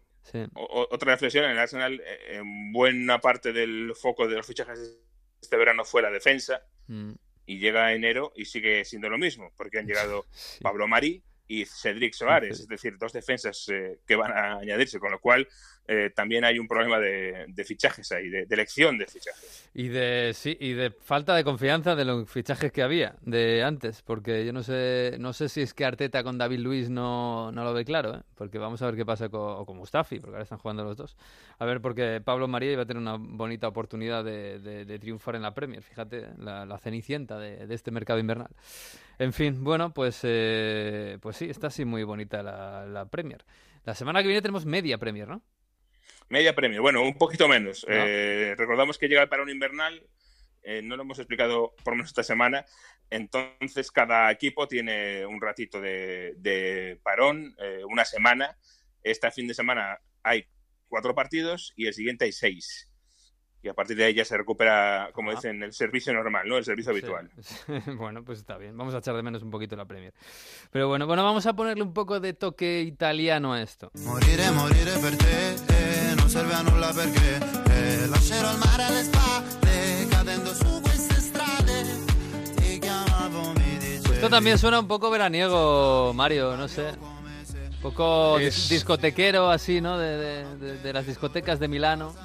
otra reflexión, en el Arsenal, eh, en buena parte del foco de los fichajes este verano fue la defensa, mm. y llega enero y sigue siendo lo mismo, porque han llegado Pablo Mari y Cedric Soares, es decir, dos defensas eh, que van a añadirse, con lo cual eh, también hay un problema de, fichajes ahí, de, elección de fichajes. Y de sí, y de falta de confianza de los fichajes que había de antes, porque yo no sé, no sé si es que Arteta con David Luis no, no lo ve claro, ¿eh? porque vamos a ver qué pasa con, con Mustafi, porque ahora están jugando los dos. A ver, porque Pablo María iba a tener una bonita oportunidad de, triunfar en la Premier, fíjate, la, cenicienta de, este mercado invernal. En fin, bueno, pues, eh, pues sí, está así muy bonita la, la Premier. La semana que viene tenemos media Premier, ¿no? Media premio, bueno, un poquito menos. Eh, recordamos que llega el parón invernal, eh, no lo hemos explicado por menos esta semana, entonces cada equipo tiene un ratito de, parón, eh, una semana. Este fin de semana hay cuatro partidos y el siguiente hay seis. Y a partir de ahí ya se recupera, como dicen, el servicio normal, ¿no? El servicio habitual. bueno, pues está bien. Vamos a echar de menos un poquito la Premier. Pero bueno, bueno, vamos a ponerle un poco de toque italiano a esto. Morire, morire per te, serve a nulla perché eh, lascerò il mare alle spalle cadendo su queste strade ti chiamavo mi dicevi Esto también suena un poco veraniego, Mario, no sé. Un poco es... discotequero así, ¿no? De, de, de, las discotecas de Milano.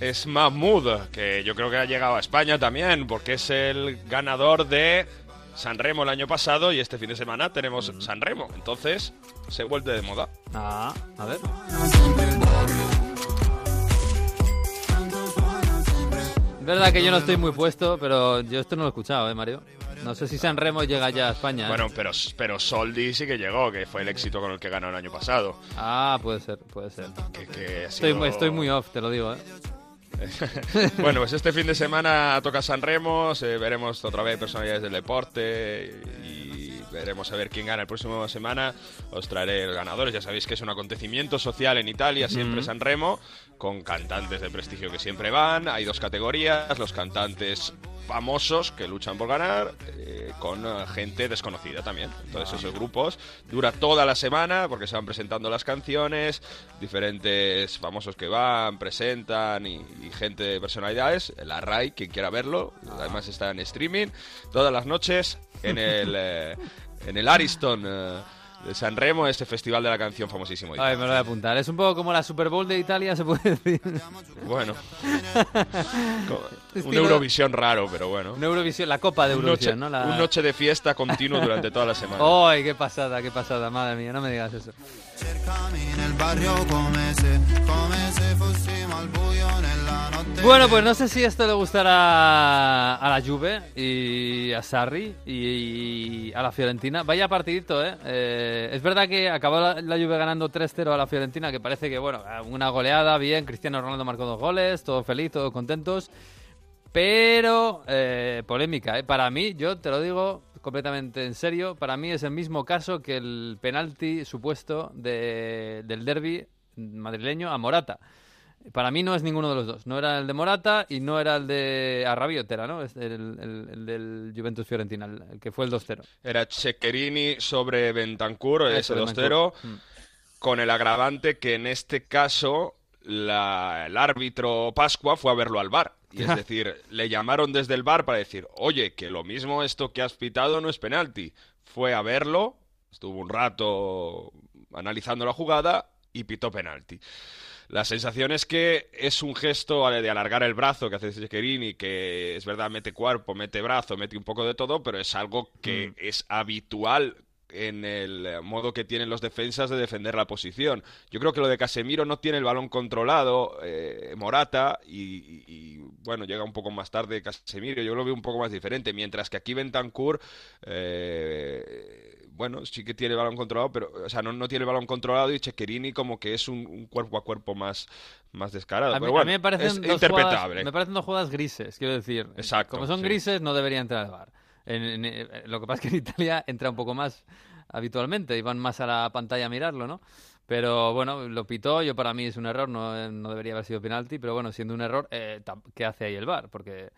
Es Mahmoud, que yo creo que ha llegado a España también, porque es el ganador de San Remo el año pasado y este fin de semana tenemos San Remo. Entonces, se vuelve de moda. Ah, a ver. Es verdad que yo no estoy muy puesto, pero yo esto no lo he escuchado, ¿eh, Mario? No sé si San Remo llega ya a España. ¿eh? Bueno, pero, pero Soldi sí que llegó, que fue el éxito con el que ganó el año pasado. Ah, puede ser, puede ser. estoy, estoy muy off, te lo digo, ¿eh? bueno, pues este fin de semana toca San Remo, veremos otra vez personalidades del deporte y veremos a ver quién gana el próximo semana. Os traeré ganadores, ya sabéis que es un acontecimiento social en Italia, siempre San Remo con cantantes de prestigio que siempre van. Hay dos categorías, los cantantes famosos que luchan por ganar, eh, con eh, gente desconocida también. Entonces esos grupos dura toda la semana porque se van presentando las canciones, diferentes famosos que van, presentan y, gente de personalidades. La RAI, quien quiera verlo, además está en streaming todas las noches en el, eh, en el Ariston de San Remo, este festival de la canción famosísimo. Ay, me lo voy a apuntar. Es un poco como la Super Bowl de Italia, se puede decir. Bueno. un Eurovisión raro, pero bueno. Un Eurovisión, la Copa de Eurovisión, ¿no? Un noche de fiesta continuo durante toda la semana. ¡Ay, qué pasada, qué pasada! Madre mía, no me digas eso. Bueno, pues no sé si esto le gustará a la Juve y a Sarri y a la Fiorentina. Vaya partidito, ¿eh? eh es verdad que acabó la, Juve ganando 3-0 a la Fiorentina, que parece que, bueno, una goleada, bien, Cristiano Ronaldo marcó dos goles, todo feliz, todos contentos. Pero, eh, polémica, ¿eh? Para mí, yo te lo digo completamente en serio, para mí es el mismo caso que el penalti supuesto del derby madrileño a Morata. Para mí no es ninguno de los dos. No era el de Morata y no era el de Arrabiotera, ¿no? Es el, del Juventus Fiorentina, el, que fue el 2-0. Era Ceccherini sobre Bentancur, ese 2-0, mm. con el agravante que en este caso el árbitro Pascua fue a verlo al bar. Y es decir, le llamaron desde el bar para decir, oye, que lo mismo esto que has pitado no es penalti. Fue a verlo, estuvo un rato analizando la jugada y pitó penalti. La sensación es que es un gesto de alargar el brazo que hace Ceccherini, que es verdad, mete cuerpo, mete brazo, mete un poco de todo, pero es algo que mm. es habitual en el modo que tienen los defensas de defender la posición. Yo creo que lo de Casemiro no tiene el balón controlado, eh, Morata, y, bueno, llega un poco más tarde Casemiro, yo lo veo un poco más diferente, mientras que aquí Bentancur... Eh, bueno, sí que tiene el balón controlado, pero, o sea, no, no tiene el balón controlado y Chequerini como que es un, cuerpo a cuerpo más, más descarado. A mí, pero me parecen es interpretable. me parecen dos jugadas grises, quiero decir. Exacto. Como son grises, no debería entrar al bar. Eh, lo que pasa es que en Italia entra un poco más habitualmente y van más a la pantalla a mirarlo, ¿no? Pero bueno, lo pitó, yo para mí es un error, no, no debería haber sido penalti, pero bueno, siendo un error, eh, ¿qué hace ahí el bar? Porque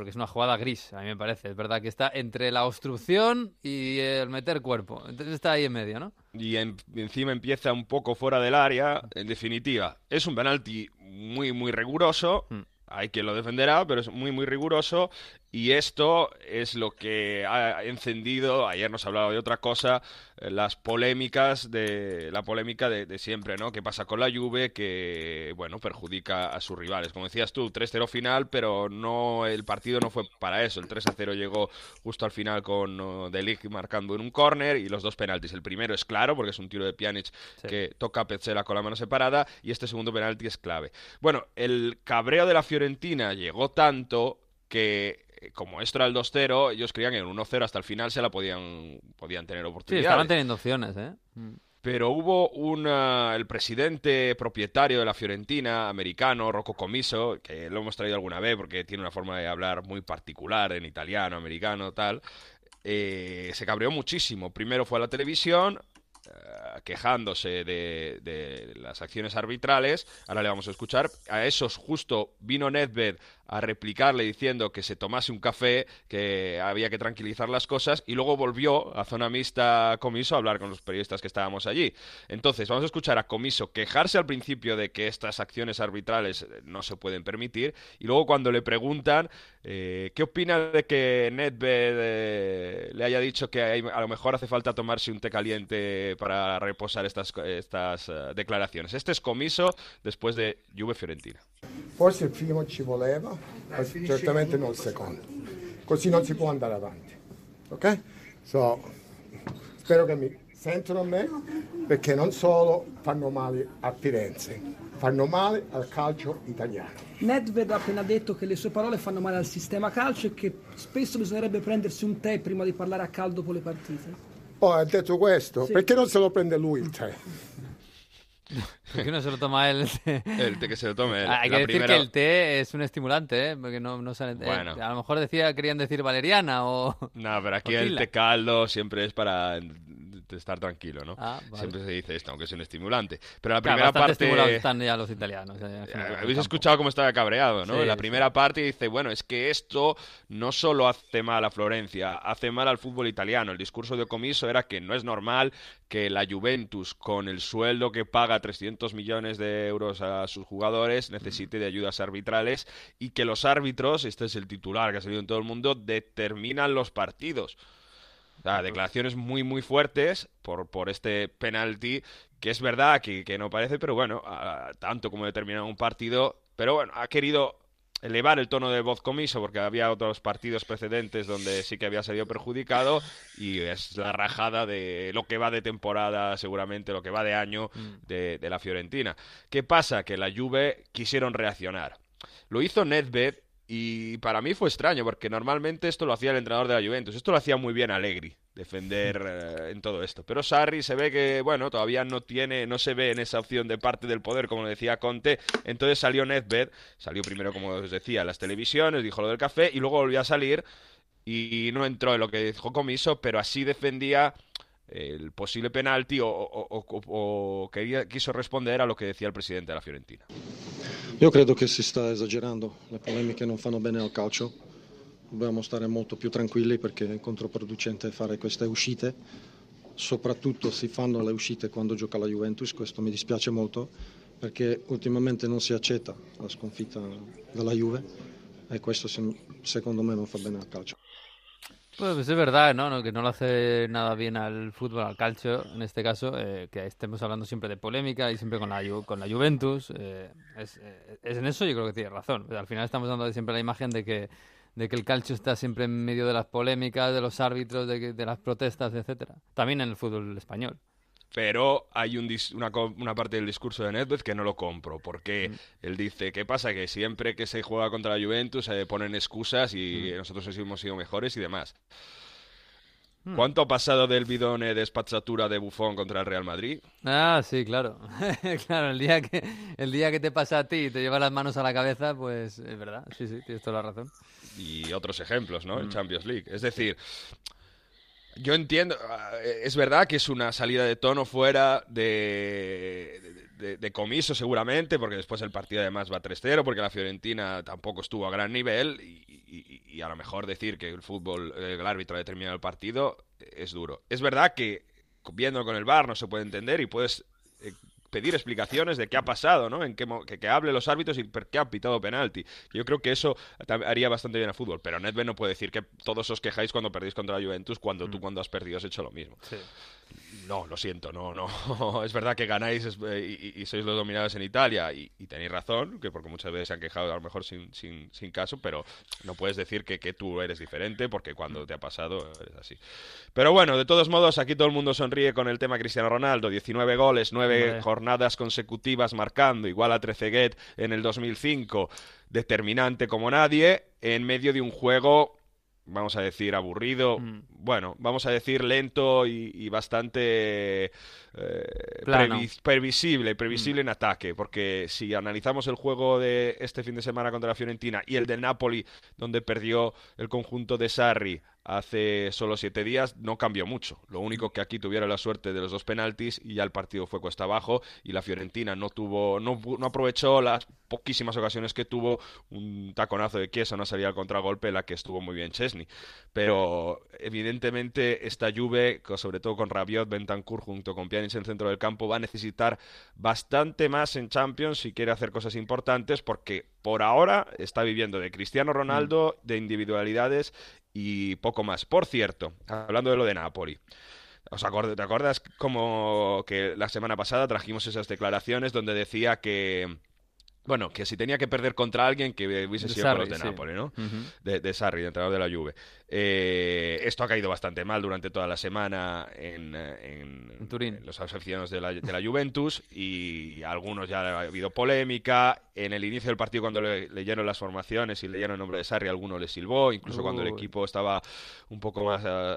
porque es una jugada gris, a mí me parece. Es verdad que está entre la obstrucción y el meter cuerpo. Entonces está ahí en medio, ¿no? Y encima empieza un poco fuera del área. En definitiva, es un penalti muy, muy riguroso. Mm. hay quien lo defenderá, pero es muy, muy riguroso y esto es lo que ha encendido, ayer nos hablaba de otra cosa, eh, las polémicas de la polémica de, siempre, ¿no? ¿Qué pasa con la Juve que bueno, perjudica a sus rivales? Como decías tú, 3-0 final, pero no el partido no fue para eso. El 3-0 llegó justo al final con De Ligt marcando en un córner y los dos penaltis. El primero es claro porque es un tiro de Pjanic que toca a Petzela con la mano separada y este segundo penalti es clave. Bueno, el cabreo de la Fiorentina llegó tanto que como esto era el 2-0, ellos creían que en 1-0 hasta el final se la podían, podían tener oportunidades. Sí, estaban teniendo opciones, ¿eh? Mm. Pero hubo un, el presidente propietario de la Fiorentina, americano, Rocco Comiso, que lo hemos traído alguna vez porque tiene una forma de hablar muy particular en italiano, americano, tal, eh, se cabreó muchísimo. Primero fue a la televisión, eh, quejándose de, de, las acciones arbitrales. Ahora le vamos a escuchar. A esos justo vino Nedved a replicarle diciendo que se tomase un café, que había que tranquilizar las cosas, y luego volvió a zona mixta Comiso a hablar con los periodistas que estábamos allí. Entonces, vamos a escuchar a Comiso quejarse al principio de que estas acciones arbitrales eh, no se pueden permitir, y luego cuando le preguntan eh, qué opina de que Nedved eh, le haya dicho que a lo mejor hace falta tomarse un té caliente para reposar estas, estas declaraciones. Este es Comiso después de Juve Fiorentina. Primo ma certamente non il secondo. Così non si può andare avanti. Ok? So, spero che mi sentono a me perché non solo fanno male a Firenze, fanno male al calcio italiano. Nedved ha appena detto che le sue parole fanno male al sistema calcio e che spesso bisognerebbe prendersi un tè prima di parlare a caldo dopo le partite. Oh, ha detto questo? Sì. Perché non se lo prende lui il tè? ¿Por qué no se lo toma él? el té que se lo tome él. Hay que decir que el té es un estimulante, ¿eh? Porque no, no sale, bueno. a lo mejor decía, querían decir valeriana o... No, pero aquí el té caldo siempre es para estar tranquilo, ¿no? Ah, Siempre se dice esto, aunque es un estimulante. Pero la primera parte... están ya los italianos. Habéis escuchado cómo estaba cabreado, ¿no? la primera parte dice, bueno, es que esto no solo hace mal a Florencia, hace mal al fútbol italiano. El discurso de Comiso era que no es normal que la Juventus, con el sueldo que paga 300 millones de euros a sus jugadores, necesite de ayudas arbitrales y que los árbitros, este es el titular que ha salido en todo el mundo, determinan los partidos declaraciones muy, muy fuertes por, por este penalti, que es verdad que, que no parece, pero bueno, tanto como determinar un partido, pero bueno, ha querido elevar el tono de voz comiso porque había otros partidos precedentes donde sí que había salido perjudicado y es la rajada de lo que va de temporada seguramente lo que va de año mm. de, de la Fiorentina ¿qué pasa? que la Juve quisieron reaccionar lo hizo Nedved y para mí fue extraño, porque normalmente esto lo hacía el entrenador de la Juventus. Esto lo hacía muy bien Allegri, defender eh, en todo esto. Pero Sarri se ve que, bueno, todavía no tiene, no se ve en esa opción de parte del poder, como decía Conte. Entonces salió Nedved, salió primero, como os decía, en las televisiones, dijo lo del café, y luego volvió a salir y no entró en lo que dijo Comiso, pero así defendía el posible penalti o, o, o, quería, quiso responder a lo que decía el presidente de la Fiorentina. Io credo che si sta esagerando, le polemiche non fanno bene al calcio, dobbiamo stare molto più tranquilli perché è controproducente fare queste uscite, soprattutto si fanno le uscite quando gioca la Juventus, questo mi dispiace molto perché ultimamente non si accetta la sconfitta della Juve e questo secondo me non fa bene al calcio. Pues es verdad, ¿no? Que no le hace nada bien al fútbol, al calcio, en este caso, eh, que estemos hablando siempre de polémica y siempre con la, con la Juventus. Eh, es, eh, es, en eso yo creo que tiene razón. Al final estamos dando siempre la imagen de que, de que el calcio está siempre en medio de las polémicas, de los árbitros, de, de las protestas, etcétera. También en el fútbol español pero hay un una, una, parte del discurso de Nedved que no lo compro, porque mm. él dice, ¿qué pasa? Que siempre que se juega contra la Juventus se ponen excusas y mm. nosotros hemos sido mejores y demás. Mm. ¿Cuánto ha pasado del bidone de espazzatura de Buffon contra el Real Madrid? Ah, sí, claro. claro, el día, que, el día que te pasa a ti y te lleva las manos a la cabeza, pues es verdad, sí, sí, tienes toda la razón. Y otros ejemplos, ¿no? En Champions League. Es decir, yo entiendo, ah, es verdad que es una salida de tono fuera de, de, comiso seguramente, porque después el partido además va 3-0, porque la Fiorentina tampoco estuvo a gran nivel y, a lo mejor decir que el fútbol, el árbitro ha determinado el partido es duro. Es verdad que viendo con el VAR no se puede entender y puedes eh, pedir explicaciones de qué ha pasado, ¿no? En qué que, que hable los árbitros y por qué ha pitado penalti. Yo creo que eso haría bastante bien al fútbol, pero Nedved no puede decir que todos os quejáis cuando perdéis contra la Juventus cuando tú cuando has perdido has hecho lo mismo. No, lo siento, no, no. Es verdad que ganáis es- eh, y, y sois los dominados en Italia y, y tenéis razón, que porque muchas veces se han quejado a lo mejor sin, sin, sin caso, pero no puedes decir que, que tú eres diferente porque cuando te ha pasado eres así. Pero bueno, de todos modos, aquí todo el mundo sonríe con el tema Cristiano Ronaldo. 19 goles, 9 Hombre. Jornadas consecutivas marcando, igual a Trezeguet en el 2005, determinante como nadie, en medio de un juego vamos a decir, aburrido, Mm. bueno, vamos a decir lento y, y bastante eh, previ- previsible, previsible en ataque, porque si analizamos el juego de este fin de semana contra la Fiorentina y el del Napoli, donde perdió el conjunto de Sarri hace solo siete días, no cambió mucho. Lo único que aquí tuvieron la suerte de los dos penaltis y ya el partido fue cuesta abajo y la Fiorentina no tuvo, no, no aprovechó las poquísimas ocasiones que tuvo un taconazo de Chiesa, una salida al contragolpe en la que estuvo muy bien Chesney. Pero evidentemente esta Juve, sobre todo con Rabiot, Bentancur junto con Pjanic en centro del campo, va a necesitar bastante más en Champions si quiere hacer cosas importantes porque por ahora está viviendo de Cristiano Ronaldo, de individualidades y poco más. Por cierto, hablando de lo de Napoli. ¿Os acord- ¿Te acuerdas como que la semana pasada trajimos esas declaraciones donde decía que, bueno, que si tenía que perder contra alguien que hubiese De sido con los Sarri, de sí. Napoli, ¿no? Ujú. de, de Sarri, de entrenador de la Juve. Eh, esto ha caído bastante mal durante toda la semana en, en- En Turín. en los aficionados de la, de la Juventus y algunos ya ha habido polémica. En el inicio del partido, cuando le- leyeron las formaciones y leyeron el nombre de Sarri, alguno le silbó, incluso cuando el equipo estaba un poco más eh,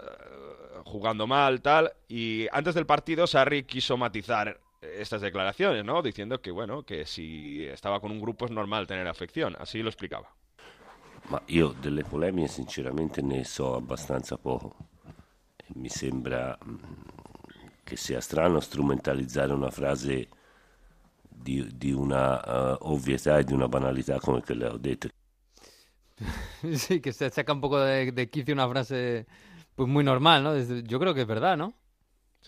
jugando mal, tal. Y antes del partido, Sarri quiso matizar estas declaraciones, ¿no? Diciendo que, bueno, que si estaba con un grupo es normal tener afección. Así lo explicaba. Ma io delle polemiche sinceramente ne so abbastanza poco. E Mi sembra mm, che sia strano strumentalizzare una frase di, di una eh, ovvietà e di una banalità come quella che ho detto. Sí, que se saca un poco de, de quicio una frase pues muy normal, ¿no? Desde- Yo creo que es verdad, ¿no?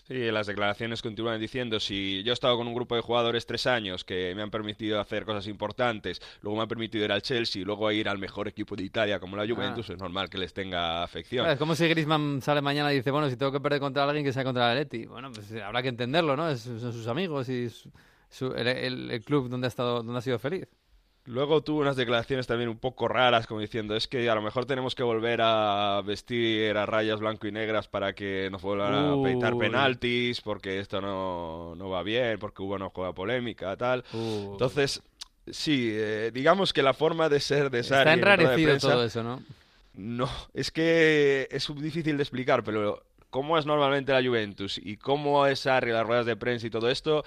Sí, las declaraciones continúan diciendo si yo he estado con un grupo de jugadores tres años que me han permitido hacer cosas importantes, luego me han permitido ir al Chelsea, luego ir al mejor equipo de Italia como la Juventus, es normal que les tenga afección. Es como si Griezmann sale mañana y dice, bueno, si tengo que perder contra alguien que sea contra el Atleti. Bueno, pues eh, habrá que entenderlo, ¿no? Es- son sus amigos y su- el, el- el club donde ha estado, donde ha sido feliz. Luego tuvo unas declaraciones también un poco raras, como diciendo, es que a lo mejor tenemos que volver a vestir a rayas blanco y negras para que nos vuelvan a peitar penaltis, porque esto no, no va bien, porque hubo una juega polémica, tal. Uy. Entonces, sí, eh, digamos que la forma de ser de Sarri Está en de enrarecido prensa- todo eso, ¿no? No, es que es difícil de explicar, pero cómo es normalmente la Juventus y cómo es Sarri, las ruedas de prensa y todo esto,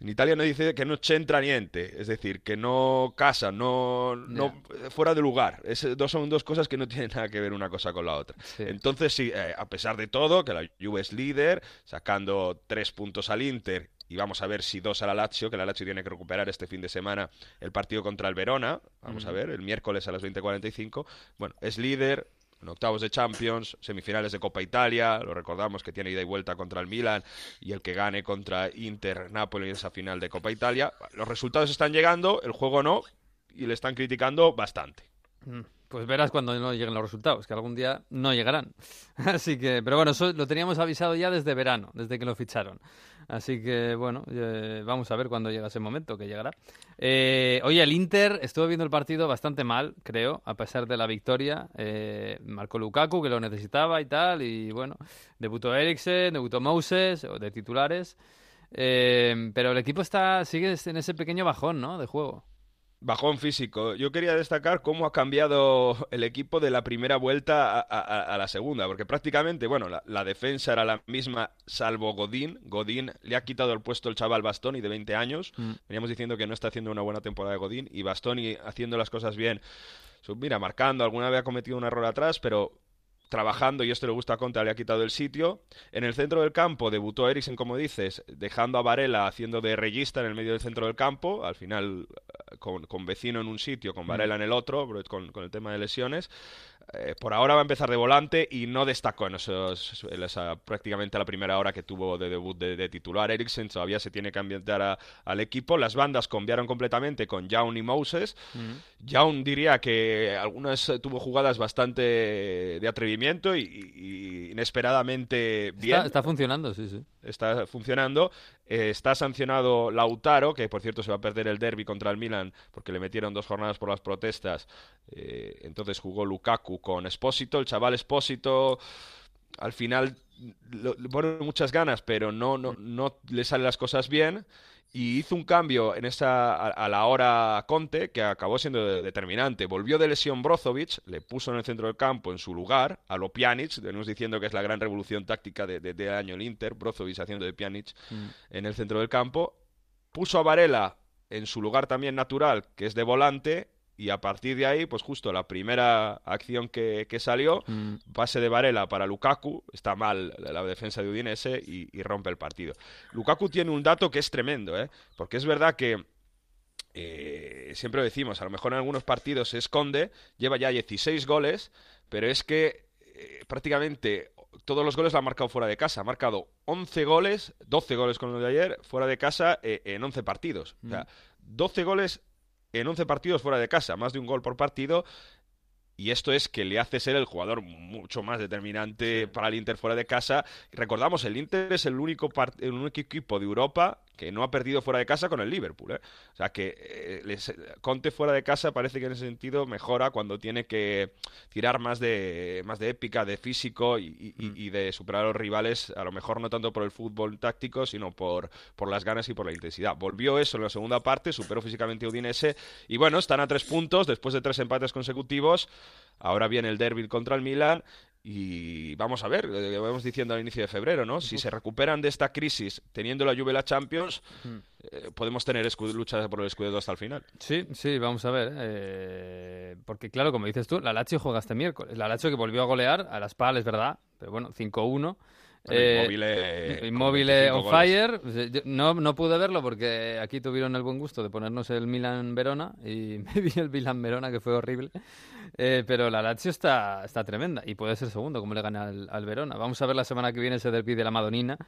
en Italia no dice que no c'entra niente, es decir, que no casa, no, no fuera de lugar. Es, dos, son dos cosas que no tienen nada que ver una cosa con la otra. Entonces, sí, eh, a pesar de todo, que la Juve es líder, sacando tres puntos al Inter y vamos a ver si dos a la Lazio, que la Lazio tiene que recuperar este fin de semana el partido contra el Verona, vamos a ver, el miércoles a las 20:45. Bueno, es líder en octavos de Champions, semifinales de Copa Italia, lo recordamos que tiene ida y vuelta contra el Milan y el que gane contra Inter Napoli en esa final de Copa Italia. Los resultados están llegando, el juego no, y le están criticando bastante. Mm, Pues verás cuando no lleguen los resultados, que algún día no llegarán. Así que, pero bueno, lo teníamos avisado ya desde verano, desde que lo ficharon. Así que, bueno, eh, vamos a ver cuándo llega ese momento, que llegará. Eh, oye, el Inter estuvo viendo el partido bastante mal, creo, a pesar de la victoria. Eh, marcó Lukaku, que lo necesitaba y tal, y bueno, debutó Eriksen, debutó Moses, de titulares. Eh, pero el equipo está sigue en ese pequeño bajón, ¿no? De juego. Bajón físico. Yo quería destacar cómo ha cambiado el equipo de la primera vuelta a, a- a la segunda, porque prácticamente, bueno, la, la defensa era la misma, salvo Godín. Godín le ha quitado el puesto el chaval Bastoni de 20 años. Mm. Veníamos diciendo que no está haciendo una buena temporada de Godín y Bastoni haciendo las cosas bien. Mira, marcando, alguna vez ha cometido un error atrás, pero trabajando y esto le gusta a Conte, le ha quitado el sitio. En el centro del campo debutó Eriksen, como dices, dejando a Varela haciendo de regista en el medio del centro del campo, al final eh, con, con vecino en un sitio, con Varela en el otro, con, con el tema de lesiones. Eh, por ahora va a empezar de volante y no destacó en, esos, en esa prácticamente la primera hora que tuvo de debut de, titular. Eriksen todavía se tiene que ambientar al equipo. Las bandas cambiaron completamente con Jaun y Moses. Mm. diría que algunas eh, tuvo jugadas bastante de atrevimiento y, inesperadamente bien. Está, funcionando, sí, sí. Está funcionando. Eh, está sancionado Lautaro, que por cierto se va a perder el derby contra el Milan porque le metieron dos jornadas por las protestas. entonces jugó Lukaku con Espósito, el chaval Espósito al final le pone muchas ganas, pero no, no, no le salen las cosas bien. Y hizo un cambio en esa, a, la hora Conte que acabó siendo determinante. Volvió de lesión Brozovic, le puso en el centro del campo en su lugar a lo Pjanic, venimos diciendo que es la gran revolución táctica de, de, año el Inter, Brozovic haciendo de Pjanic mm. en el centro del campo. Puso a Varela en su lugar también natural, que es de volante, y a partir de ahí, pues justo la primera acción que, salió, mm. pase de Varela para Lukaku, está mal la, defensa de Udinese y, rompe el partido. Lukaku tiene un dato que es tremendo, ¿eh? porque es verdad que eh, siempre decimos, a lo mejor en algunos partidos se esconde, lleva ya 16 goles, pero es que eh, prácticamente todos los goles lo ha marcado fuera de casa. Ha marcado 11 goles, 12 goles con lo de ayer, fuera de casa eh, en 11 partidos. O sea, 12 mm. goles en 11 partidos fuera de casa, más de un gol por partido. Y esto es que le hace ser el jugador mucho más determinante para el Inter fuera de casa. Recordamos, el Inter es el único, el único equipo de Europa que no ha perdido fuera de casa con el Liverpool. ¿eh? O sea que eh, Conte fuera de casa parece que en ese sentido mejora cuando tiene que tirar más de, más de épica, de físico y, mm. de superar a los rivales, a lo mejor no tanto por el fútbol táctico, sino por, por las ganas y por la intensidad. Volvió eso en la segunda parte, superó físicamente a Udinese y bueno, están a tres puntos después de tres empates consecutivos. Ahora viene el derby contra el Milan y vamos a ver, lo que vamos diciendo al inicio de febrero, ¿no? Si se recuperan de esta crisis teniendo la Juve la Champions, eh, podemos tener lucha por el escudo hasta el final. Sí, sí, vamos a ver. Eh, porque claro, como dices tú, la Lazio juega este miércoles. La Lazio que volvió a golear a las PAL, es verdad, pero bueno, 5-1. Eh, inmóvil on fire. No, no pude verlo porque aquí tuvieron el buen gusto de ponernos el Milan Verona y me vi el Milan Verona que fue horrible. Eh, pero la Lazio está, está tremenda y puede ser segundo como le gana al, Verona. Vamos a ver la semana que viene ese derby de la Madonina.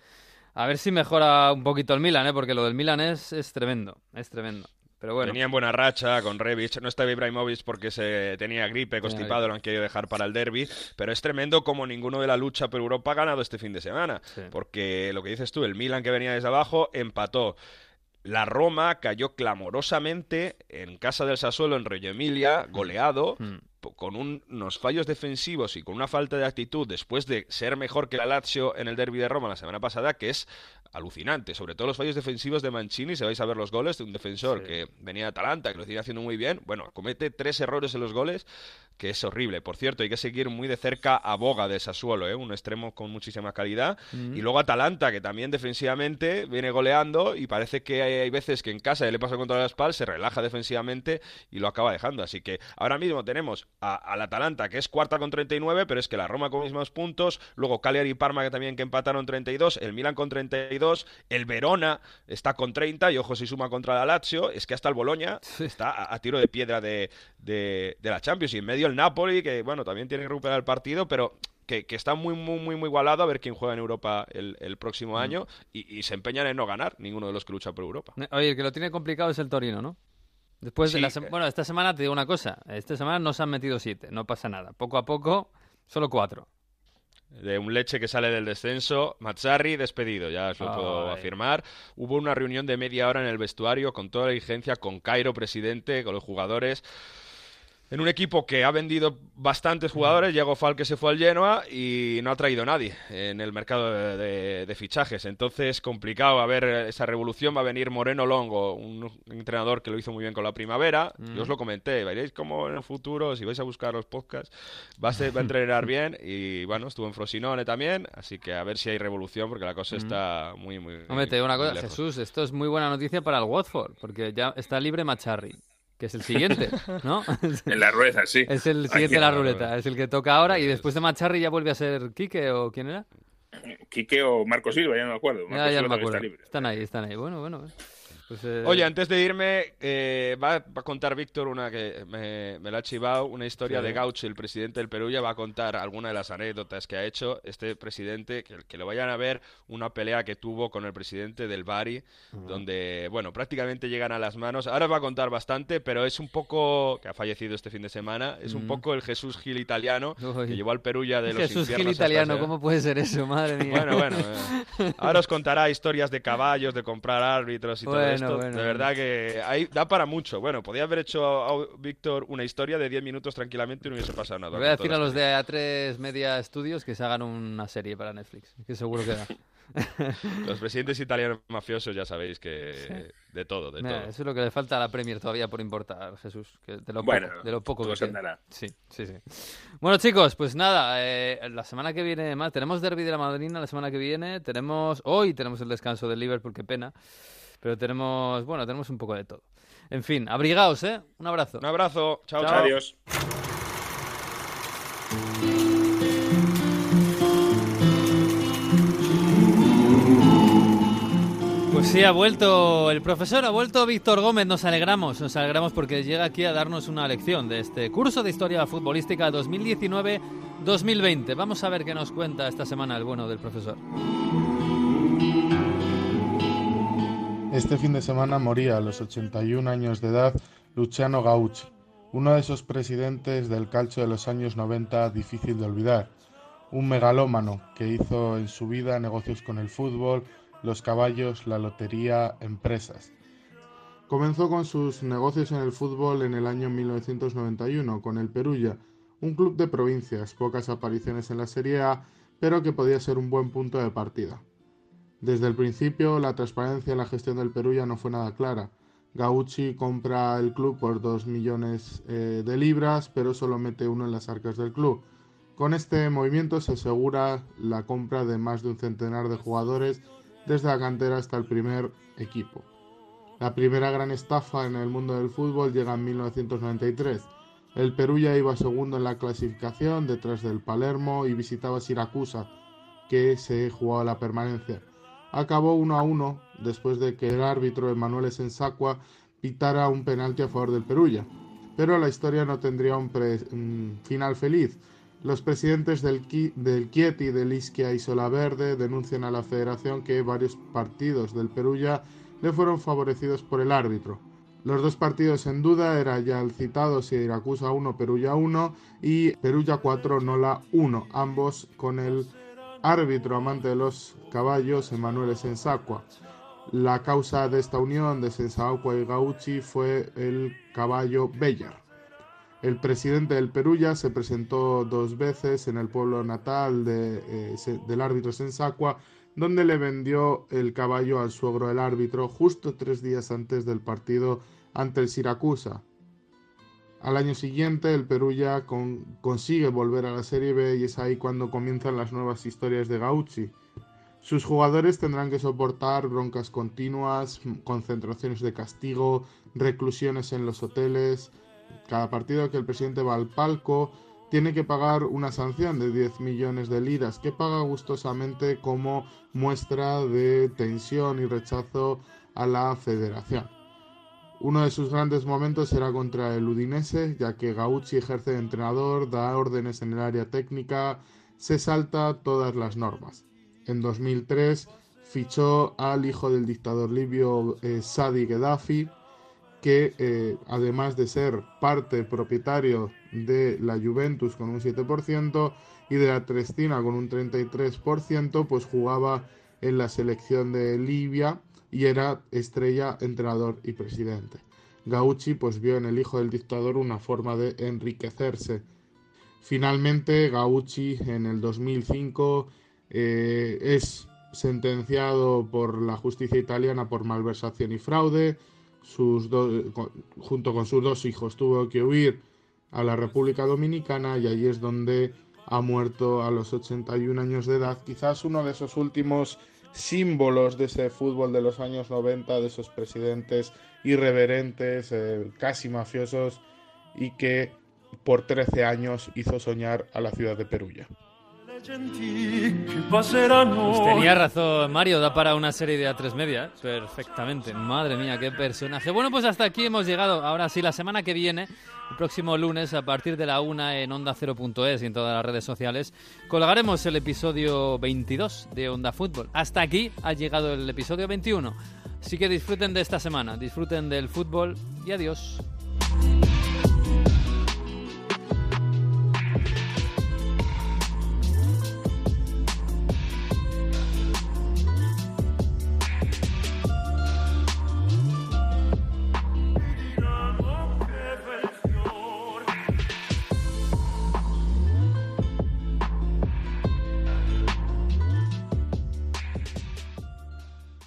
A ver si mejora un poquito el Milan, ¿eh? porque lo del Milan es, es tremendo. Es tremendo. Pero bueno. Tenía en buena racha con Rebic. No estaba Ibrahimovic porque se tenía gripe, constipado, lo han querido dejar para el derby. Pero es tremendo como ninguno de la lucha por Europa ha ganado este fin de semana. Porque lo que dices tú, el Milan que venía desde abajo empató. La Roma cayó clamorosamente en casa del Sassuolo en Reggio Emilia, goleado. Mm con unos fallos defensivos y con una falta de actitud después de ser mejor que la Lazio en el derby de Roma la semana pasada, que es alucinante. Sobre todo los fallos defensivos de Mancini, si vais a ver los goles de un defensor que venía de Atalanta, que lo sigue haciendo muy bien. Bueno, comete tres errores en los goles, que es horrible. Por cierto, hay que seguir muy de cerca a Boga de Sassuolo, ¿eh? un extremo con muchísima calidad. Mm. Y luego Atalanta, que también defensivamente viene goleando y parece que hay, veces que en casa le pasa contra la espalda, se relaja defensivamente y lo acaba dejando. Así que ahora mismo tenemos al Atalanta, que es cuarta con 39, pero es que la Roma con mismos puntos, luego Cagliari y Parma que también que empataron 32, el Milan con 32, el Verona está con 30 y ojo si suma contra la Lazio, es que hasta el Boloña está a, tiro de piedra de, de, la Champions y en medio el Napoli, que bueno, también tiene que recuperar el partido, pero que, está muy, muy, muy, muy igualado a ver quién juega en Europa el, próximo mm. año y, se empeñan en no ganar ninguno de los que luchan por Europa. Oye, el que lo tiene complicado es el Torino, ¿no? Después de la bueno, esta semana te digo una cosa, esta semana no se han metido siete, no pasa nada. Poco a poco, solo cuatro de un leche que sale del descenso. Mazzarri despedido, ya os lo puedo afirmar. Hubo una reunión de media hora en el vestuario con toda la diligencia, con Cairo, presidente, con los jugadores en un equipo que ha vendido bastantes jugadores, llegó Fal que se fue al Genoa y no ha traído nadie en el mercado de, fichajes. Entonces, complicado a ver esa revolución. Va a venir Moreno Longo, un entrenador que lo hizo muy bien con la primavera. Yo os lo comenté, veréis cómo en el futuro, si vais a buscar los podcasts, va a, va a entrenar bien. Y bueno, estuvo en Frosinone también, así que a ver si hay revolución, porque la cosa está muy, muy. Hombre, te digo una cosa, Jesús, esto es muy buena noticia para el Watford, porque ya está libre Macharri que es el siguiente, ¿no? en la rueda, sí. Es el siguiente de la ruleta, es el que toca ahora y después de Macharri ya vuelve a ser Quique o quién era. Quique o Marco Silva, ya no me acuerdo. ya, ya no me acuerdo. Están ahí, están ahí. Bueno, bueno. Pues, eh, Oye, antes de irme, eh, va, a contar Víctor una que me, la ha chivado, una historia de Gaucho, el presidente del Perú, ya va a contar alguna de las anécdotas que ha hecho este presidente, que, que lo vayan a ver, una pelea que tuvo con el presidente del Bari, donde, bueno, prácticamente llegan a las manos. Ahora va a contar bastante, pero es un poco, que ha fallecido este fin de semana, es un poco el Jesús Gil italiano, que llevó al Perú ya de los Jesús Gil italiano, ¿cómo puede ser eso? Madre mía. Bueno, bueno. Eh. Ahora os contará historias de caballos, de comprar árbitros y todo esto de verdad que ahí da para mucho. Bueno, podía haber hecho a, Víctor una historia de 10 minutos tranquilamente y no hubiese pasado nada. Voy a decir a los de A3 Media Studios que se hagan una serie para Netflix, que seguro que da. Los presidentes italianos mafiosos ya sabéis que de todo, de todo. Eso es lo que le falta a la Premier todavía por importar, Jesús. Que de lo bueno, poco, de lo poco que Sí, sí, sí. Bueno, chicos, pues nada, eh, la semana que viene más. Tenemos Derby de la Madrina la semana que viene. Tenemos hoy tenemos el descanso del Liverpool, qué pena. Pero tenemos, bueno, tenemos un poco de todo. En fin, abrigaos, ¿eh? Un abrazo. Un abrazo. Chao, chao. Adiós. Pues sí, ha vuelto el profesor, ha vuelto Víctor Gómez, nos alegramos, nos alegramos porque llega aquí a darnos una lección de este curso de historia futbolística 2019-2020. Vamos a ver qué nos cuenta esta semana el bueno del profesor. Este fin de semana moría a los 81 años de edad Luciano Gauchi, uno de esos presidentes del calcio de los años 90 difícil de olvidar, un megalómano que hizo en su vida negocios con el fútbol, los caballos, la lotería, empresas. Comenzó con sus negocios en el fútbol en el año 1991 con el Perugia, un club de provincias, pocas apariciones en la Serie A, pero que podía ser un buen punto de partida. Desde el principio, la transparencia en la gestión del Perú ya no fue nada clara. Gauchi compra el club por 2 millones eh, de libras, pero solo mete uno en las arcas del club. Con este movimiento se asegura la compra de más de un centenar de jugadores desde la cantera hasta el primer equipo. La primera gran estafa en el mundo del fútbol llega en 1993. El Perú ya iba segundo en la clasificación detrás del Palermo y visitaba Siracusa, que se jugaba la permanencia acabó 1 a 1 después de que el árbitro Emanuele Sensacqua pitara un penalti a favor del Perugia. Pero la historia no tendría un, final feliz. Los presidentes del, del del Ischia y Verde denuncian a la federación que varios partidos del Perugia le fueron favorecidos por el árbitro. Los dos partidos en duda eran ya el citado Siracusa 1, Perugia 1 y Perugia 4, Nola 1, ambos con el árbitro amante de los caballos, Emanuele Sensacqua. La causa de esta unión de Sensacqua y Gauchi fue el caballo Bellar. El presidente del Perulla se presentó dos veces en el pueblo natal eh, del árbitro Sensacqua, donde le vendió el caballo al suegro del árbitro justo tres días antes del partido ante el Siracusa. Al año siguiente el Perú ya consigue volver a la Serie B y es ahí cuando comienzan las nuevas historias de Gauchi. Sus jugadores tendrán que soportar broncas continuas, concentraciones de castigo, reclusiones en los hoteles. Cada partido que el presidente va al palco tiene que pagar una sanción de 10 millones de liras que paga gustosamente como muestra de tensión y rechazo a la federación. Uno de sus grandes momentos era contra el Udinese, ya que Gauchi ejerce de entrenador, da órdenes en el área técnica, se salta todas las normas. En 2003 fichó al hijo del dictador libio eh, Sadi Gaddafi, que eh, además de ser parte propietario de la Juventus con un 7% y de la Trestina con un 33%, pues jugaba en la selección de Libia y era estrella, entrenador y presidente. Gauchi pues vio en el hijo del dictador una forma de enriquecerse. Finalmente Gauchi en el 2005 eh, es sentenciado por la justicia italiana por malversación y fraude. Sus junto con sus dos hijos tuvo que huir a la República Dominicana y allí es donde ha muerto a los 81 años de edad. Quizás uno de esos últimos símbolos de ese fútbol de los años 90, de esos presidentes irreverentes, eh, casi mafiosos, y que por 13 años hizo soñar a la ciudad de Perugia. Pues tenía razón Mario, da para una serie de A3 media, ¿eh? perfectamente. Madre mía, qué personaje. Bueno, pues hasta aquí hemos llegado. Ahora sí, la semana que viene, el próximo lunes, a partir de la una en Onda 0.es y en todas las redes sociales, colgaremos el episodio 22 de Onda Fútbol. Hasta aquí ha llegado el episodio 21. Así que disfruten de esta semana, disfruten del fútbol y adiós.